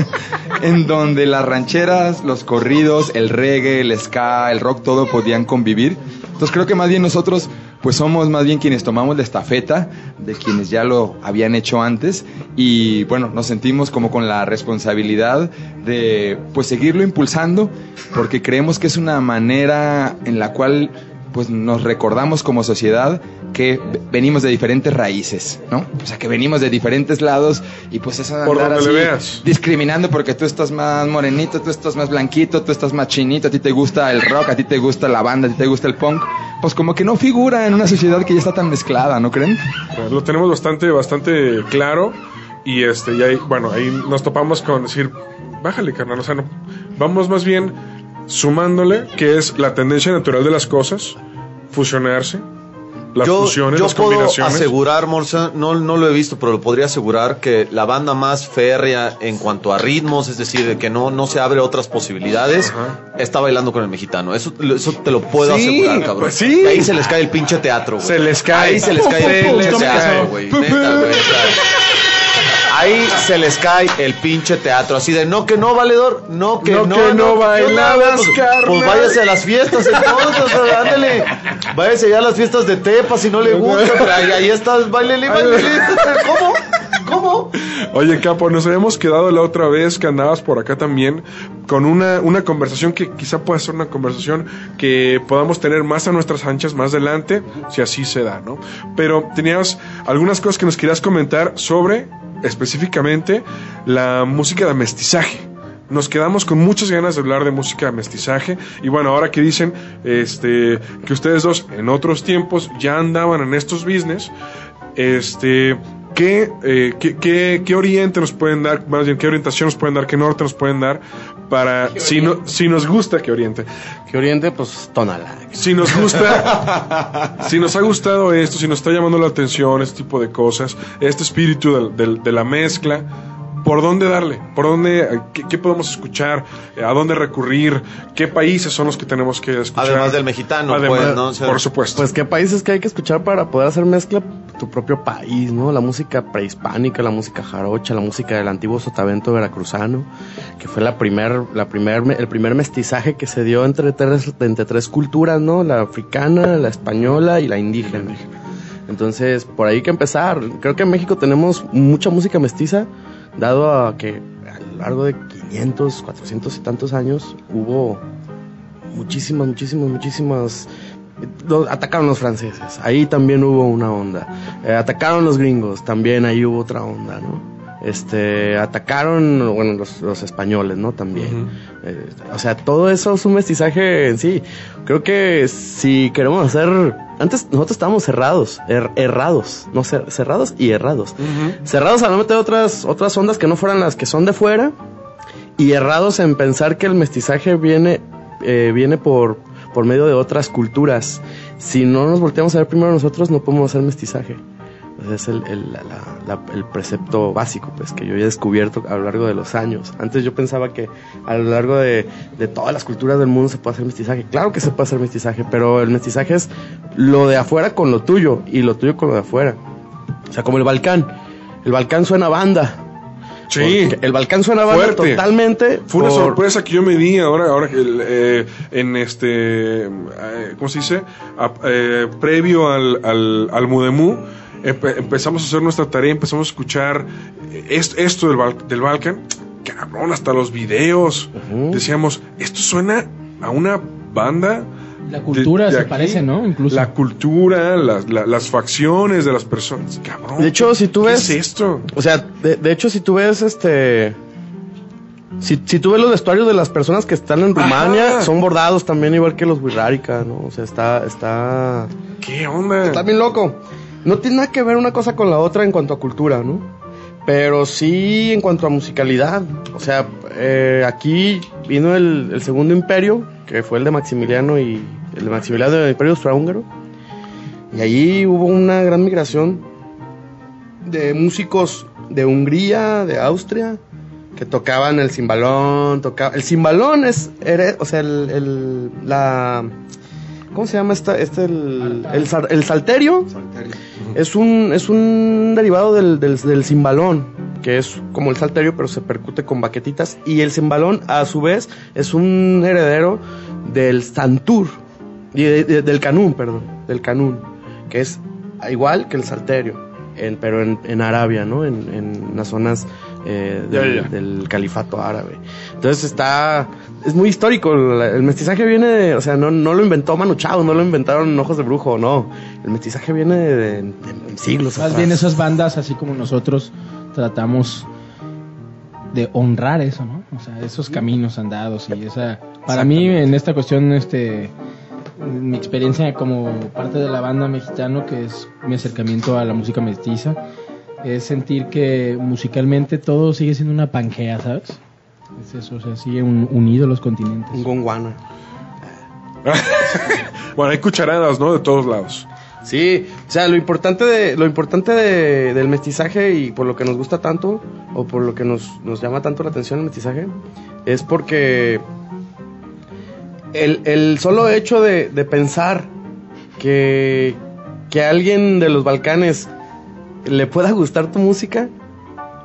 en donde las rancheras, los corridos, el reggae, el ska, el rock, todo podían convivir. Entonces creo que más bien nosotros pues somos más bien quienes tomamos la estafeta de quienes ya lo habían hecho antes y bueno, nos sentimos como con la responsabilidad de pues seguirlo impulsando porque creemos que es una manera en la cual pues nos recordamos como sociedad que venimos de diferentes raíces, ¿no? O sea, que venimos de diferentes lados y pues eso de Por andar así veas. discriminando porque tú estás más morenito, tú estás más blanquito, tú estás más chinito, a ti te gusta el rock, a ti te gusta la banda, a ti te gusta el punk, pues como que no figura en una sociedad que ya está tan mezclada, ¿no creen? Lo tenemos bastante, bastante claro. Y este, y ahí, bueno, ahí nos topamos con decir, bájale, carnal. O sea, no, vamos más bien sumándole, que es la tendencia natural de las cosas, fusionarse, las yo fusiones, yo las puedo combinaciones. asegurar, Morsa, no, no lo he visto, pero lo podría asegurar que la banda más férrea en cuanto a ritmos, es decir, de que no, no se abre otras posibilidades, Ajá. está bailando con el mexicano. Eso, eso te lo puedo Sí, asegurar, cabrón. pues sí. Ahí se les cae el pinche teatro, güey. Se les cae. Ahí se les cae el pinche teatro, güey. Ahí se les cae el pinche teatro. Así de, no que no, valedor, no que No no. que no ¿qué bailabas, pues? Pues váyase a las fiestas entonces, ándale. Váyase ya a las fiestas de Tepa si no le gusta, pero ahí, ahí estás, bailele, bailele. ¿Cómo? ¿Cómo? Oye, Capo, nos habíamos quedado la otra vez que andabas por acá también con una, una conversación que quizá pueda ser una conversación que podamos tener más a nuestras anchas más adelante, si así se da, ¿no? Pero tenías algunas cosas que nos querías comentar sobre específicamente la música de mestizaje. Nos quedamos con muchas ganas de hablar de música de mestizaje y bueno, ahora que dicen este que ustedes dos en otros tiempos ya andaban en estos business, este ¿Qué, eh, qué, qué, qué oriente nos pueden dar, más bien, qué orientación nos pueden dar, qué norte nos pueden dar para, si, no, si nos gusta, qué oriente? Que Oriente, pues Tonalá. Si nos gusta, si nos ha gustado esto, si nos está llamando la atención, este tipo de cosas, este espíritu del- del- de, la mezcla, ¿por dónde darle? ¿Por dónde, qué, qué podemos escuchar? ¿A dónde recurrir? ¿Qué países son los que tenemos que escuchar? Además del mexicano, Además, pues, ¿no? O sea, por supuesto. Pues qué países que hay que escuchar para poder hacer mezcla tu propio país, ¿no? La música prehispánica, la música jarocha, la música del antiguo sotavento veracruzano, que fue la primer, la primer, el primer mestizaje que se dio entre tres, entre tres culturas, ¿no? La africana, la española y la indígena. Entonces, por ahí que empezar. Creo que en México tenemos mucha música mestiza, dado a que a lo largo de 500, 400 y tantos años hubo muchísimas, muchísimas, muchísimas. Atacaron los franceses, ahí también hubo una onda. Eh, atacaron los gringos, también ahí hubo otra onda, ¿no? Este, atacaron, bueno, los, los españoles, ¿no? También. Eh, o sea, todo eso es un mestizaje en sí. Creo que si queremos hacer, antes nosotros estábamos cerrados, er- errados, no cer- cerrados y errados. Cerrados a no meter otras, otras ondas que no fueran las que son de fuera y errados en pensar que el mestizaje viene, eh, viene por, por medio de otras culturas. Si no nos volteamos a ver primero nosotros, no podemos hacer mestizaje. Ese es el precepto básico pues, que yo he descubierto a lo largo de los años. Antes yo pensaba que a lo largo de, de todas las culturas del mundo se puede hacer mestizaje. Claro que se puede hacer mestizaje, pero el mestizaje es lo de afuera con lo tuyo y lo tuyo con lo de afuera. O sea, como el Balcán. El Balcán suena a banda. Sí. El Balcán suena a banda Fuerte. totalmente. Fue una sorpresa que yo me di ahora, ahora que eh, en este, eh, ¿cómo se dice? A- eh, previo al, al, al Mudemú, empe- empezamos a hacer nuestra tarea, empezamos a escuchar est- esto del, Bal- del Balkan, cabrón, hasta los videos. Decíamos, esto suena a una banda. La cultura de- de se aquí. parece, ¿no? Incluso. La cultura, las, la- las facciones de las personas. Cabrón. De hecho, si tú ¿qué ves. es esto? O sea, de, de hecho, si tú ves este. Si, si tú ves los vestuarios de las personas que están en Rumania, Ajá. son bordados también, igual que los Wirrárica, ¿no? O sea, está. Está. ¿Qué onda? Está bien loco. No tiene nada que ver una cosa con la otra en cuanto a cultura, ¿no? Pero sí en cuanto a musicalidad. O sea, eh, aquí vino el, el segundo imperio, que fue el de Maximiliano y el de Maximiliano del Imperio Austrohúngaro. Y allí hubo una gran migración de músicos de Hungría, de Austria, que tocaban el cimbalón, tocaba el cimbalón es, era- o sea, el, el- la, ¿cómo se llama esta, este, el, el salterio? Es un, es un derivado del, del, del cimbalón, que es como el salterio, pero se percute con baquetitas. Y el cimbalón, a su vez, es un heredero del santur, y de- de- del canún, perdón, del canún, que es igual que el salterio, en- pero en, en Arabia, ¿no? En, en las zonas eh, del, califato árabe. Entonces está, es muy histórico, el mestizaje viene, de- o sea, no, no lo inventó Manu Chao, no lo inventaron Ojos de Brujo, no. El mestizaje viene de, de- de siglos Más atrás. bien esas bandas, así como nosotros tratamos de honrar eso, ¿no? O sea, esos caminos andados y esa... Para mí, en esta cuestión, este... Mi experiencia como parte de la banda mexicano, que es mi acercamiento a la música mestiza, es sentir que musicalmente todo sigue siendo una pangea, ¿sabes? Es eso, o sea, sigue un- unido los continentes. Un gonguana. Bueno, hay cucharadas, ¿no? De todos lados. Sí, o sea, lo importante de lo importante de- del mestizaje y por lo que nos gusta tanto o por lo que nos, nos llama tanto la atención el mestizaje es porque el, el solo hecho de, de pensar que, que a alguien de los Balcanes le pueda gustar tu música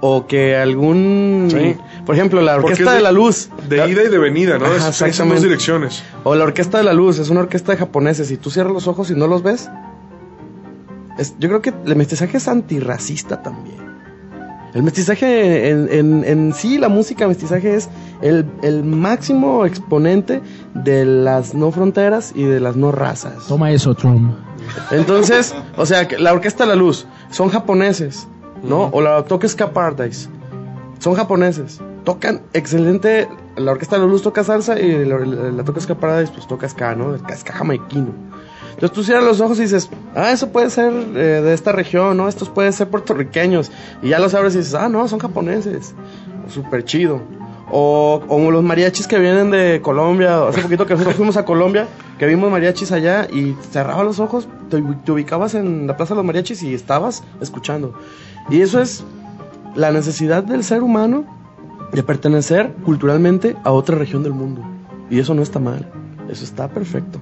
o que algún... Sí. Por ejemplo, la Orquesta es de la Luz. De La- ida y de venida, ¿no? Ajá, en dos exactamente. direcciones. O la Orquesta de la Luz, es una orquesta de japoneses. Y tú cierras los ojos y no los ves. Es- yo creo que el mestizaje es antirracista también. El mestizaje en, en- en sí, la música mestizaje es el, el máximo exponente de las no fronteras y de las no razas. Toma eso, Trump. Entonces, o sea, la Orquesta de la Luz son japoneses, ¿no? O la Tokeska Paradise son japoneses. Tocan excelente. La Orquesta de la Luz toca salsa y la, la, la Tokeska Paradise pues toca ska, ¿no? El ska jamaiquino. Entonces tú cierras los ojos y dices, ah, eso puede ser eh, de esta región, ¿no? Estos pueden ser puertorriqueños. Y ya los abres y dices, ah, no, son japoneses. Súper chido. O como los mariachis que vienen de Colombia. Hace poquito que nosotros fuimos a Colombia, que vimos mariachis allá y cerrabas los ojos, te, te ubicabas en la Plaza de los Mariachis y estabas escuchando. Y eso es la necesidad del ser humano de pertenecer culturalmente a otra región del mundo. Y eso no está mal. Eso está perfecto.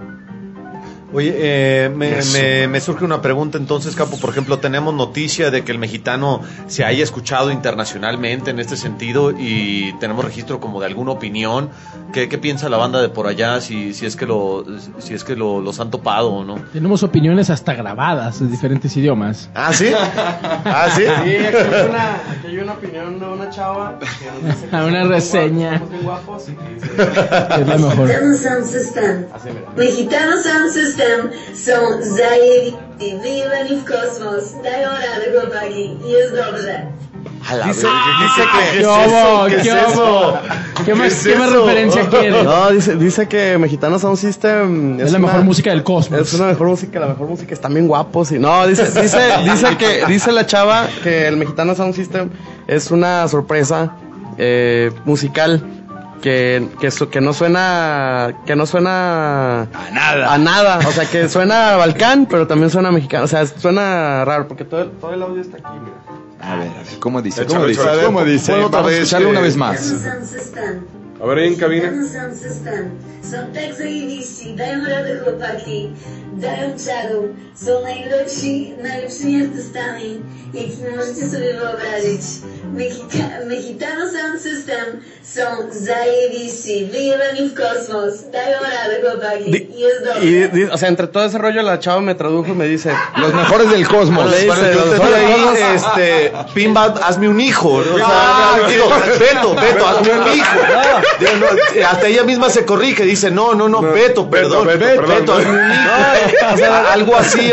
Oye, eh, me, me- me surge una pregunta entonces, Capo. Por ejemplo, tenemos noticia de que el mexicano se haya escuchado internacionalmente en este sentido y tenemos registro como de alguna opinión. ¿Qué, qué piensa la banda de por allá? Si, si es que, lo, si es que lo, los han topado o no. Tenemos opiniones hasta grabadas en diferentes idiomas. ¿Ah, sí? ¿Ah, sí? Sí, aquí hay una, aquí hay una opinión de una chava que nos dice que Una reseña. guapos, guapos y dice- Es la mejor. Mexicano Sound System. Así, System są zajebisty. Wyjebani w kosmos. Dają radę chłopaki. Jest dobrze. Dice, dice que... ¿Qué hubo? ¿Qué es ¿Qué eso? hubo? ¿Qué más, es qué más referencia quiere? No, dice, dice que Mexicano Sound System Es la una- mejor música del cosmos. Es una mejor música, la mejor música, están bien guapos y no, dice, dice, dice que, dice la chava que el Mexicano Sound System es una sorpresa eh, musical que, que, su- que no suena, que no suena A nada. a nada, o sea que suena a Balcán, pero también suena mexicano, o sea, suena raro porque todo el, todo el audio está aquí, mira. A ver, a ver, ¿cómo dice? ¿Cómo dice? ¿Cómo dice? Otra vez, escucharlo una vez más. A ver, ahí en cabina. Mexicano Sound System. Są tak zajebiści. Dają radę chłopaki. Dają czadu. Są najlepsi, najlepszymi artystami, jakich możecie sobie wyobrazić. Mexika- Mexicano Sound System są zajebiści. Wyjebani w kosmos. Dają radę chłopaki. Di- Jest dobrze. Y, di- o sea, entre todo ese rollo la chava me tradujo y me dice, Los mejores del cosmos. Le dice, los mejores ahí, cosmos- este, Pimba, hazme un hijo. ¿no? O sea, digo, Beto, Beto, hazme un hijo. No, hasta ella misma se corrige, dice, no, no, no, Beto, Beto, perdón, Beto, Beto, perdón. hazme un hijo. O sea, algo así,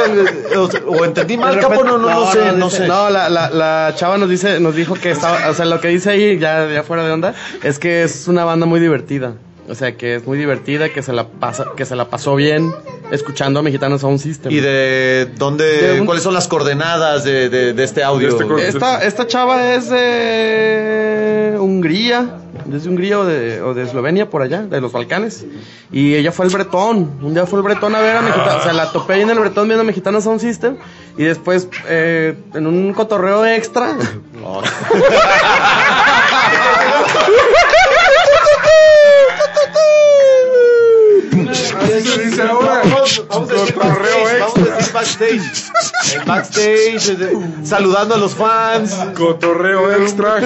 o, o entendí mal, capo, no, no, no, sé, no sé. No, la, la, la chava nos dice, nos dijo que estaba, o sea, lo que dice ahí, ya, ya fuera de onda, es que es una banda muy divertida. O sea, que es muy divertida, que se la pasa, que se la pasó bien escuchando a Mexicanos Sound System. ¿Y de dónde, De un- cuáles son las coordenadas de, de, de este audio? De este Esta, esta chava es de Hungría, desde Hungría o de, o de Eslovenia, por allá, de los Balcanes. Y ella fue al Bretón, un día fue al Bretón a ver a Mexicano, o sea, la topé ahí en el Bretón viendo Mexicano Sound System. Y después, eh, en un cotorreo extra, Así se dice ahora. Vamos, vamos a decir Cotorreo backstage, vamos a extra. decir backstage. El backstage, saludando a los fans. Cotorreo extra.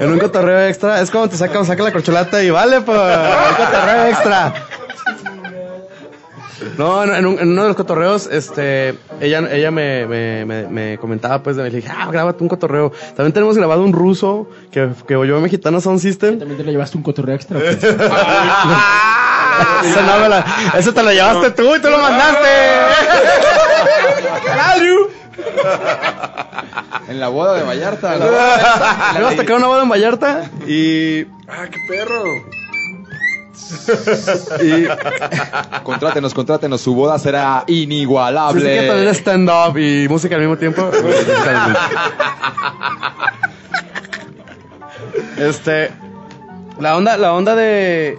en un cotorreo extra, es como te saca, saca la corcholata y vale, pues, un cotorreo extra. No, no, en, un- en uno de los cotorreos, este, ella, ella me, me, me, me comentaba, pues, de- le dije, ah, grábate un cotorreo. También tenemos grabado un ruso que, que oyó Mexicano Sound System. ¿También te le llevaste un cotorreo extra? no me la- ese te lo llevaste tú y tú lo mandaste. En la boda de Vallarta. Le ibas a tocar una boda en Vallarta y, Ah, qué perro. Y Contrátenos, contrátenos. Su boda será inigualable. sí que también es stand-up y música al mismo tiempo. este, la onda, la onda de,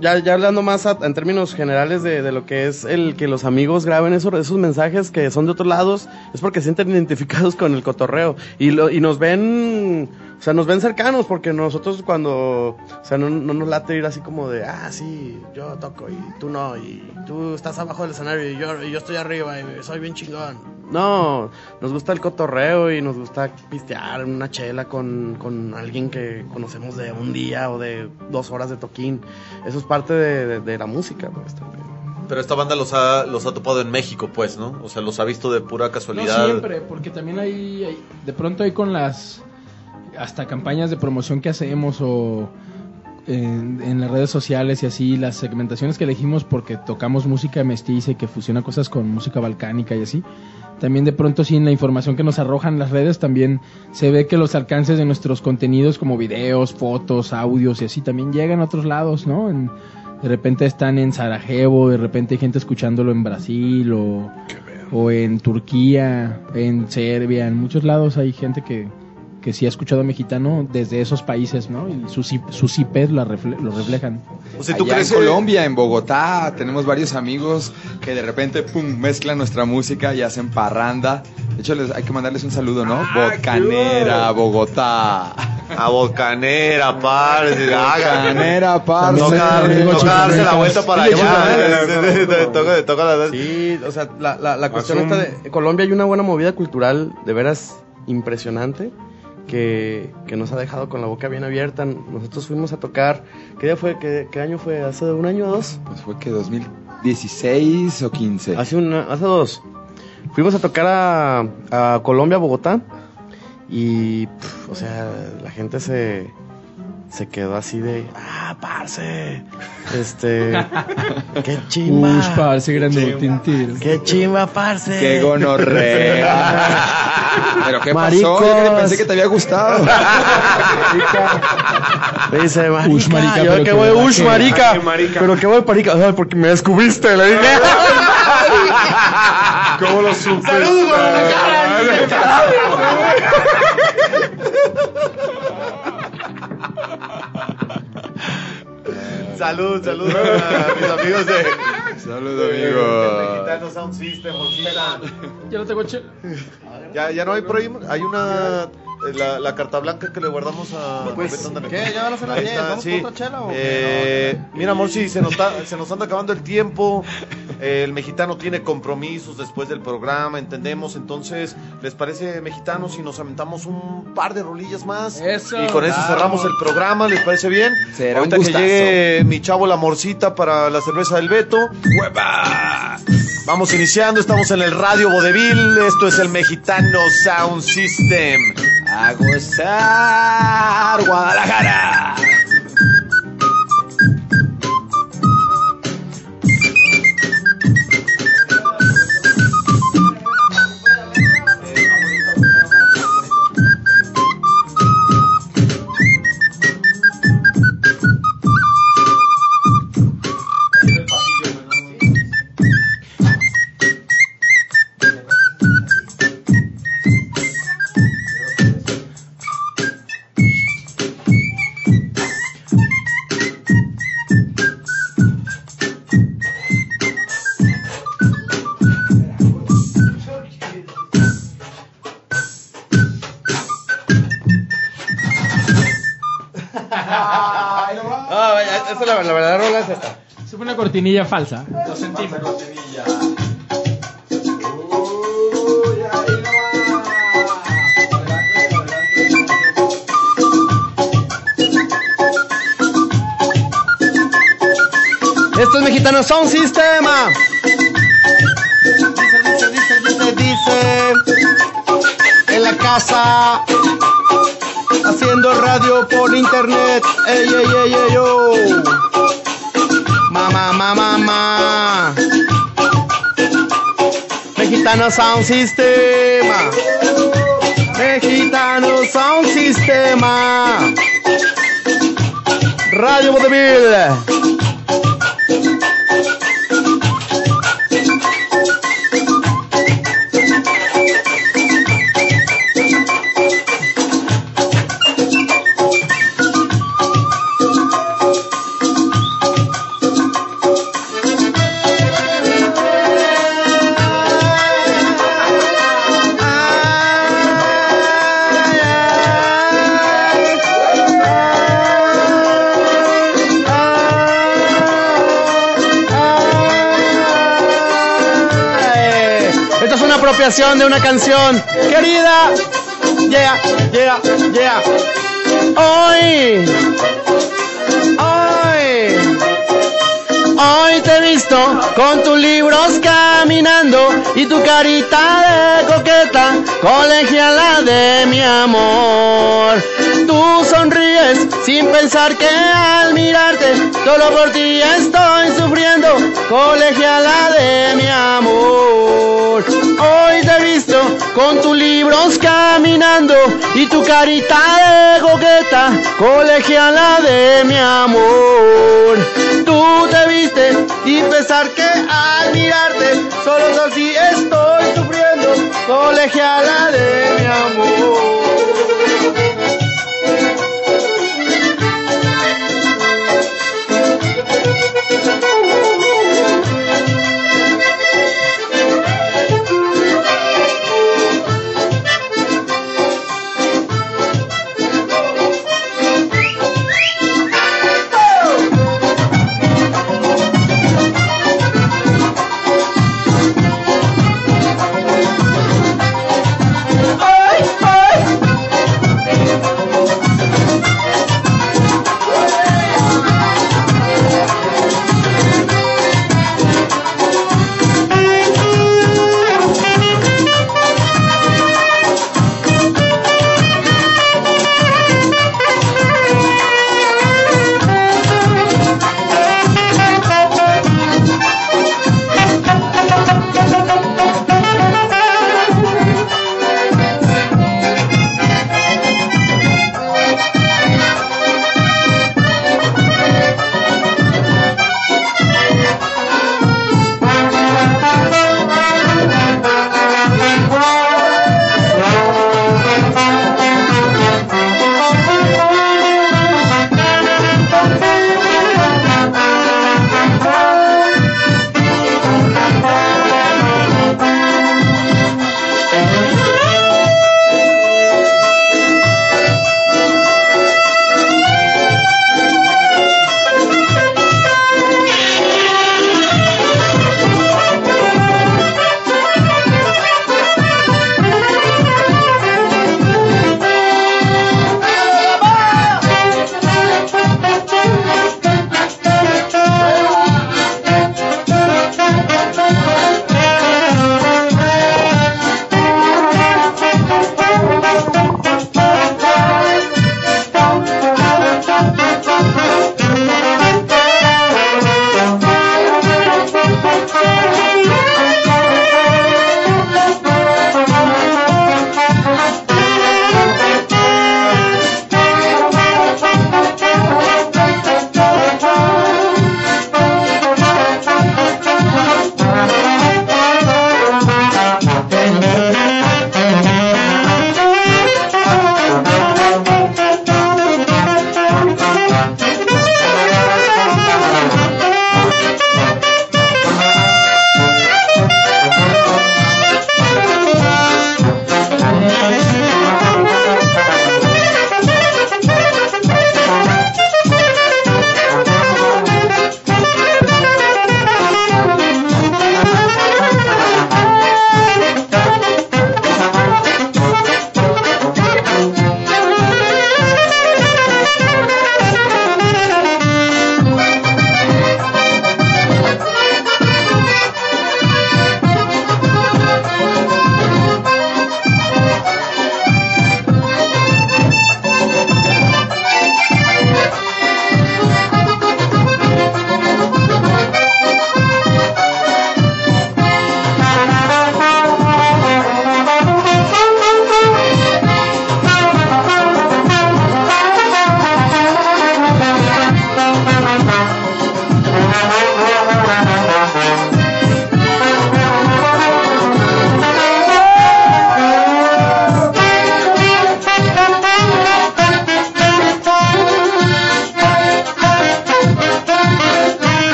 ya, ya hablando más a- en términos generales de, de lo que es el que los amigos graben esos, esos mensajes que son de otros lados, es porque se sienten identificados con el cotorreo y, lo, y nos ven o sea, nos ven cercanos porque nosotros cuando, o sea, no, no nos late ir así como de, ah, sí, yo toco y tú no, y tú estás abajo del escenario y yo, y yo estoy arriba y soy bien chingón. No, nos gusta el cotorreo y nos gusta pistear una chela con, con alguien que conocemos de un día o de dos horas de toquín. Eso es parte de, de- de la música, pues también. Pero esta banda los ha, los ha topado en México, pues, ¿no? O sea, los ha visto de pura No casualidad. siempre, porque también hay, hay- de pronto hay con las hasta campañas de promoción que hacemos o en, en las redes sociales y así, las segmentaciones que elegimos porque tocamos música mestiza y que fusiona cosas con música balcánica y así. También de pronto sí en la información que nos arrojan las redes también se ve que los alcances de nuestros contenidos como videos, fotos, audios y así también llegan a otros lados, ¿no? En- de repente están en Sarajevo, de repente hay gente escuchándolo en Brasil o, o en Turquía, en Serbia, en muchos lados hay gente que, que sí ha escuchado mexicano desde esos países, ¿no? Y sus, sus IPs lo, refle- lo reflejan. O sea, ¿tú Allá crees en Colombia, en Bogotá, tenemos varios amigos que de repente pum, mezclan nuestra música y hacen parranda. De hecho, les- hay que mandarles un saludo, ¿no? Bocanera, Bogotá. A Bocanera, parce. Bocanera, parce. Toca, Amigo toca darse la vuelta para allá. Toca, la Sí, o sea, la, la, la cuestión esta de Colombia hay una buena movida cultural de veras impresionante que, que nos ha dejado con la boca bien abierta. Nosotros fuimos a tocar, ¿qué día fue? ¿Qué, qué año fue? ¿Hace un año o dos? Pues fue que 2016 o 15. Hace, una, hace dos. Fuimos a tocar a, a Colombia, Bogotá. Y, o sea, la gente se, se quedó así de, ah, parce. Este, qué chimba. Ush, parce, grande tintir. Qué chimba, parce. ¡Qué gonorrea! ¿Pero qué Maricos. pasó? Yo pensé que te había gustado. Me dice, marica, Ush, marica, yo pero que voy, ush, marica. Pero que voy, marica. Ay, porque me descubriste, le dije. ¿Cómo lo supe? Salud, salud a mis amigos de Saludos, del amigo. Mexicano Sound System. bolsita. Ya no tengo che- Ya, ya no hay por ahí. Hay una. eh, La, la carta blanca que le guardamos a. Pues, ándale. ¿qué? ¿Ya van a ser las Ahí 10? está, ¿Vamos por otra chela o qué? Eh, mira, amor, sí, se nos, está- se nos anda acabando el tiempo. El mexicano tiene compromisos después del programa, entendemos. Entonces, ¿les parece, mexicano, si nos aventamos un par de rolillas más? Eso. Y con eso Vamos. cerramos el programa, ¿les parece bien? Será Ahorita un que llegue mi chavo la morcita para la cerveza del Beto. Vamos iniciando, estamos en el Radio Vodevil. Esto es el Mexicano Sound System. A gozar, Guadalajara. Cortinilla falsa. Lo sentimos. Esto es Mexicano Sound Sistema. Dice, dice, dice, dice, dice. En la casa. Haciendo radio por internet. Ey, ey, ey, ey, yo. Mamá, mamá, mamá. Mexicano Sound Sistema. Mexicano Sound Sistema. Radio Vodevil. Apropiación de una canción. Querida, yeah, yeah, yeah. Hoy, hoy, hoy te he visto con tus libros caminando y tu carita de coqueta, colegiala de mi amor. Tú sonríes sin pensar que al mirarte, solo por ti estoy sufriendo, colegiala de mi amor. Hoy te he visto con tus libros caminando y tu carita de coqueta, colegiala de mi amor. Tú te viste y pensar que al mirarte, solo así estoy sufriendo, colegiala de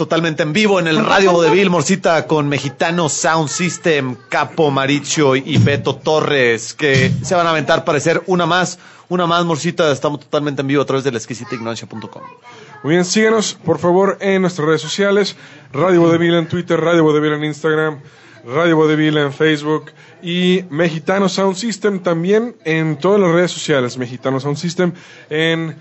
totalmente en vivo en el Radio Vodevil, Morcita, con Mexicano Sound System, Capo Maricho y Beto Torres, que se van a aventar para hacer una más, una más, Morcita. Estamos totalmente en vivo a través de la exquisitaignorancia.com. Muy bien, síganos por favor en nuestras redes sociales, Radio Vodevil en Twitter, Radio Vodevil en Instagram, Radio Vodevil en Facebook y Mexicano Sound System también en todas las redes sociales, Mexicano Sound System en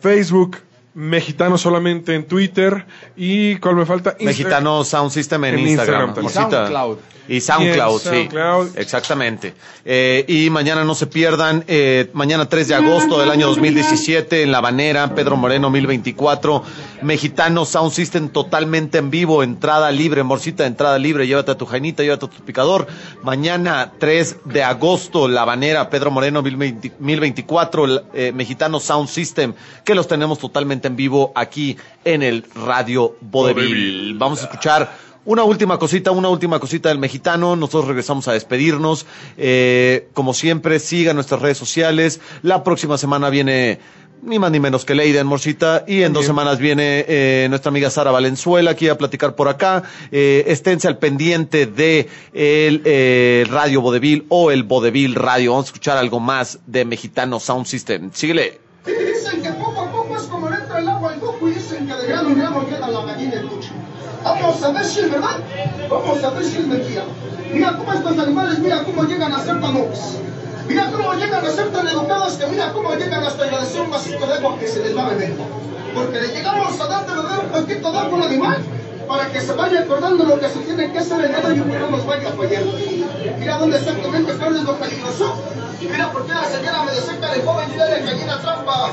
Facebook, Mexicano solamente en Twitter y ¿cuál me falta? Insta- Mexicano Sound System en, En Instagram. Instagram Morcita. SoundCloud. Y SoundCloud, Y en sí. SoundCloud. Exactamente. Eh, y mañana no se pierdan, eh, mañana 3 de agosto del año 2017 en La Banera, Pedro Moreno 1024, Mexicano Sound System totalmente en vivo, entrada libre, morcita, entrada libre, llévate a tu jainita, llévate a tu picador. Mañana 3 de agosto, La Banera, Pedro Moreno 1020 1024, eh, Mexicano Sound System, que los tenemos totalmente en vivo aquí en el Radio Vodevil. Vamos a escuchar una última cosita, una última cosita del mexicano. Nosotros regresamos a despedirnos. Eh, como siempre, sigan nuestras redes sociales. La próxima semana viene ni más ni menos que Leiden Morcita. Y en dos semanas viene eh, nuestra amiga Sara Valenzuela aquí a platicar por acá. Eh, esténse al pendiente de el eh, Radio Vodevil o el Vodevil Radio. Vamos a escuchar algo más de Mexicano Sound System. Síguele. Dicen que poco a poco es como le entra el agua al coco y dicen que de grano en grano queda la gallina en lucha. Vamos a ver si es verdad, vamos a ver si es mentira. Mira cómo estos animales, mira cómo llegan a ser tan. Mira cómo llegan a ser tan educados que mira cómo llegan hasta agradecer un vasito de agua que se les va a beber. Porque le llegamos a dar de beber un poquito de agua al animal para que se vaya acordando lo que se tiene que hacer el día de hoy y que no nos vaya a fallar. Mira dónde exactamente cuál lo peligroso. Mira por qué la señora me deseca de joven y de gallina trampa.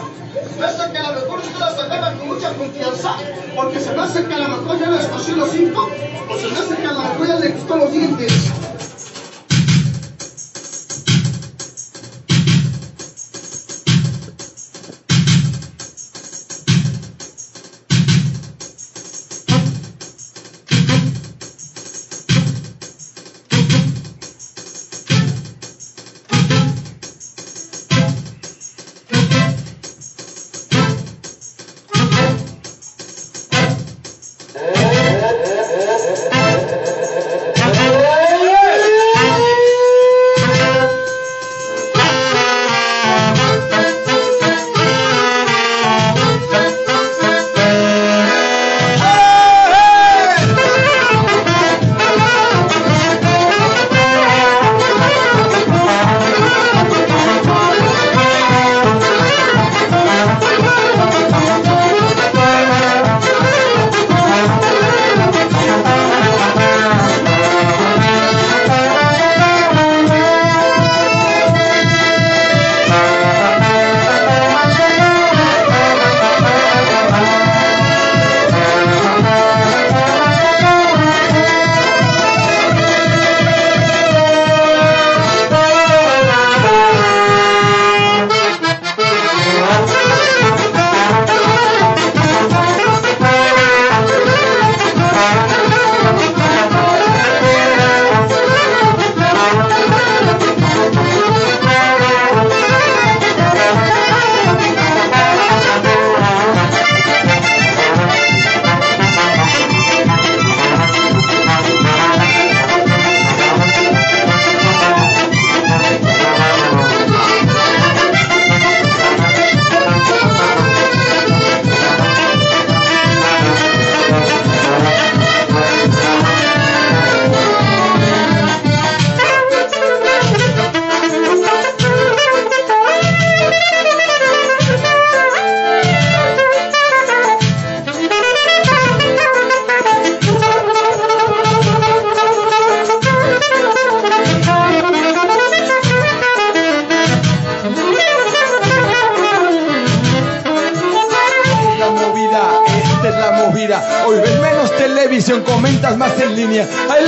Me hace que a lo mejor usted la sacaba con mucha confianza, porque se me hace que a lo mejor ya le escoció los cinco, o se me hace que a lo mejor ya le quitó los dientes.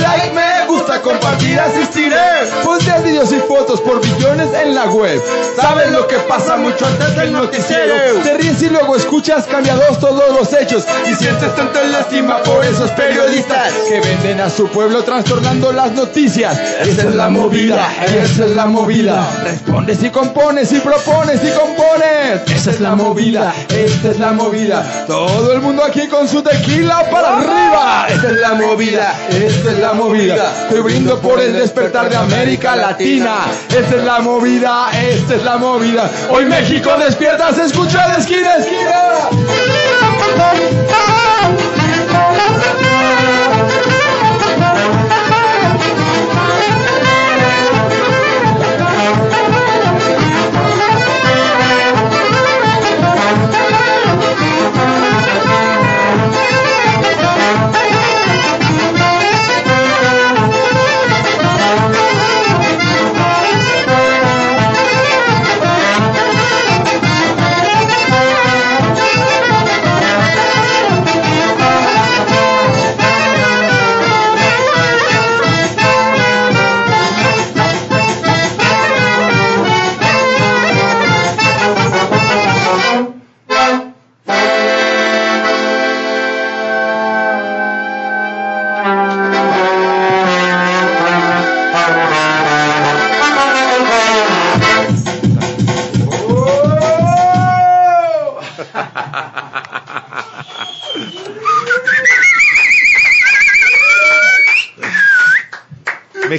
like me. Gusta compartir, asistiré. Posteas videos y fotos por billones en la web. Sabes lo que pasa mucho antes del noticiero. Te ríes y luego escuchas cambiados todos los hechos. Y sientes tanta lástima por esos periodistas que venden a su pueblo trastornando las noticias. Esa es la movida, esa es la movida. Respondes y compones y propones y compones. Esa es la movida, esta es la movida. Todo el mundo aquí con su tequila para arriba. Esta es la movida, esta es la movida. Estoy brindo por el despertar de América Latina. Esta es la movida, esta es la movida. Hoy México despierta, se escucha de esquina esquina.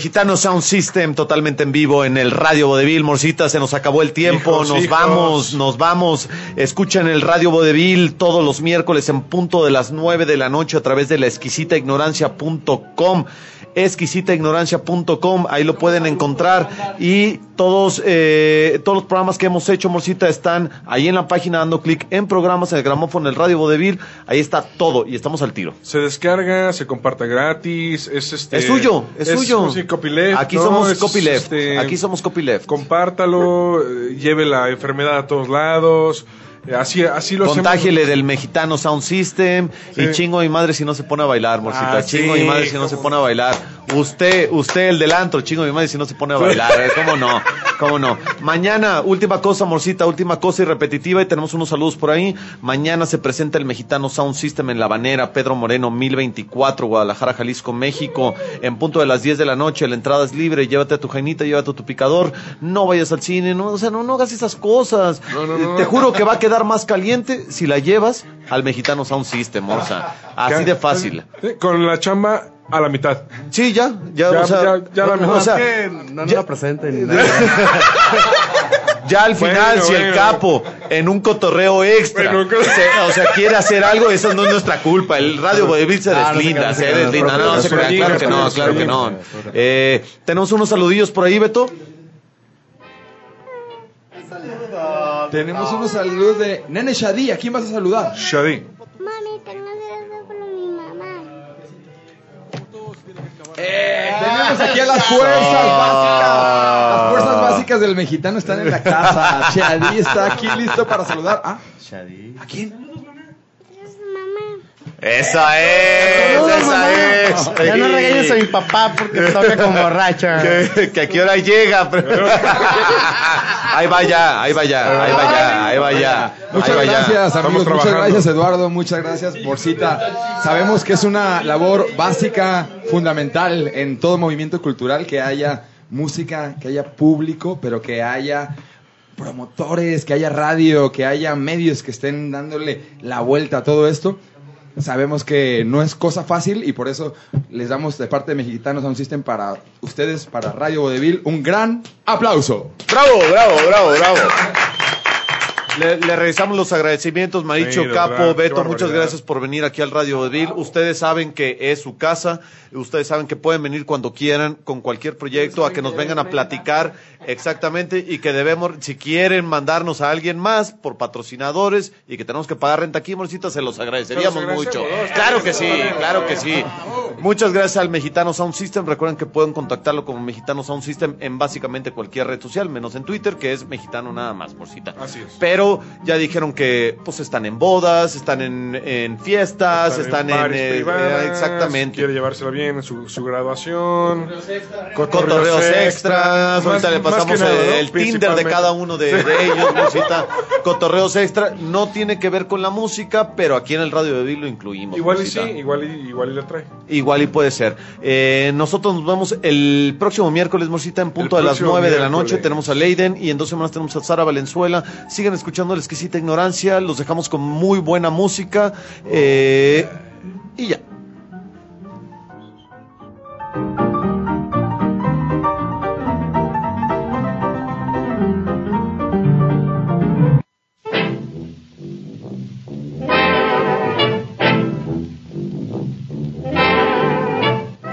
Mexicano Sound System totalmente en vivo en el Radio Vodevil. Morcita, se nos acabó el tiempo. Hijos, nos hijos. vamos, nos vamos. Escuchen el Radio Vodevil todos los miércoles en punto de las 9 de la noche a través de la exquisitaignorancia.com. Exquisitaignorancia.com, ahí lo pueden encontrar. Y todos, eh, todos los programas que hemos hecho, Morcita, están ahí en la página dando clic en programas, en el gramófono, en el Radio Vodevil. Ahí está todo y estamos al tiro. Se descarga, se comparte gratis, es este... Es suyo, es suyo. sí, copyleft, Aquí ¿no? somos Es, copyleft. este, Aquí somos copyleft. Compártalo, eh, lleve la enfermedad a todos lados, así, así lo Contágiele del mexicano Sound System y chingo mi madre si no se pone a bailar, morcita. Ah, chingo sí, mi madre si no se pone a bailar. Usted, usted el del antro, chingo mi madre si no se pone a bailar. ¿eh? ¿Cómo no? ¿Cómo no? Mañana, última cosa, morcita, última cosa y repetitiva y tenemos unos saludos por ahí. Mañana se presenta el mexicano Sound System en La Banera, Pedro Moreno, 1024, Guadalajara, Jalisco, México, en punto de las 10 de la noche. La entrada es libre, llévate a tu jainita, llévate a tu picador. No vayas al cine, no, o sea, no, no hagas esas cosas. No, no, no. Te juro que va a quedar más caliente si la llevas al mexicano Sound System, o sea, así de fácil. Sí, Con la chamba a la mitad. Sí, ya, ya, Ya, o sea, ya- ya la no, o sea, que no nos la presenten. ni nada. ya al final, Bueno, si el capo en un cotorreo extra, Bueno, que- se- o sea, quiere hacer algo, eso no es nuestra culpa. El radio Vodevil se Ah, deslinda, se deslinda. no, se crean, claro que no, claro que no. Eh, tenemos unos saludillos por ahí, Beto. Tenemos unos saludos de Nene Shadi. ¿A quién vas a saludar? Shadi. Eh, tenemos aquí a las fuerzas básicas. Las fuerzas básicas del mexicano están en la casa. Shadi está aquí listo para saludar. ¿Ah? ¿A quién? Esa es, Saludos, esa mamá. es. Ya no regañes a mi papá porque toca como borracha. que, que a qué hora llega. ahí va ya, ahí va ya, ahí va ya, ahí va ya. Muchas ahí va ya. gracias, amigos. Muchas gracias, Eduardo. Muchas gracias por cita. Sabemos que es una labor básica, fundamental en todo movimiento cultural que haya música, que haya público, pero que haya promotores, que haya radio, que haya medios que estén dándole la vuelta a todo esto. Sabemos que no es cosa fácil y por eso les damos de parte de Mexicanos a un System para ustedes, para Radio Vodevil, un gran aplauso. Bravo, bravo, bravo, bravo. Le, le realizamos los agradecimientos, Maricho, Sí, Capo, verdad, Beto, muchas gracias por venir aquí al Radio Vodevil. Ustedes saben que es su casa, ustedes saben que pueden venir cuando quieran, con cualquier proyecto, a que nos vengan a platicar exactamente y que debemos, si quieren mandarnos a alguien más por patrocinadores y que tenemos que pagar renta aquí, Morcita, se los agradeceríamos mucho. Claro que sí, claro que sí. Muchas gracias al Mexicano Sound System. Recuerden que pueden contactarlo como Mexicano Sound System en básicamente cualquier red social, menos en Twitter, que es mexicano nada más, Morcita. Así es. Pero ya dijeron que pues están en bodas, están en, en fiestas, están, en, eh, privadas, eh, exactamente. Quiere llevársela bien en su, su graduación. Cotorreos extras, ahorita le pasamos nada, el, Tinder de cada uno de, de ellos. Cotorreos extra, no tiene que ver con la música, pero aquí en el Radio de Vil lo incluimos. Igual y sí, igual y, igual y la trae. Igual y puede ser. Eh, nosotros nos vemos el próximo miércoles, Morcita, en punto El de las próximo 9 de la noche. Tenemos a Leiden y en dos semanas tenemos a Sara Valenzuela. Sigan escuchando la exquisita ignorancia. Los dejamos con muy buena música. Eh, y ya.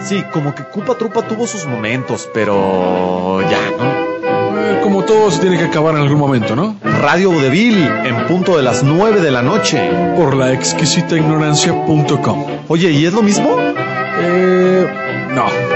Sí, como que Cupa Trupa tuvo sus momentos, pero ya, ¿no? Eh, como todo se tiene que acabar en algún momento, ¿no? Radio Vodevil, en punto de las 9 de la noche. Por la exquisita ignorancia.com. Oye, ¿y es lo mismo? Eh, no.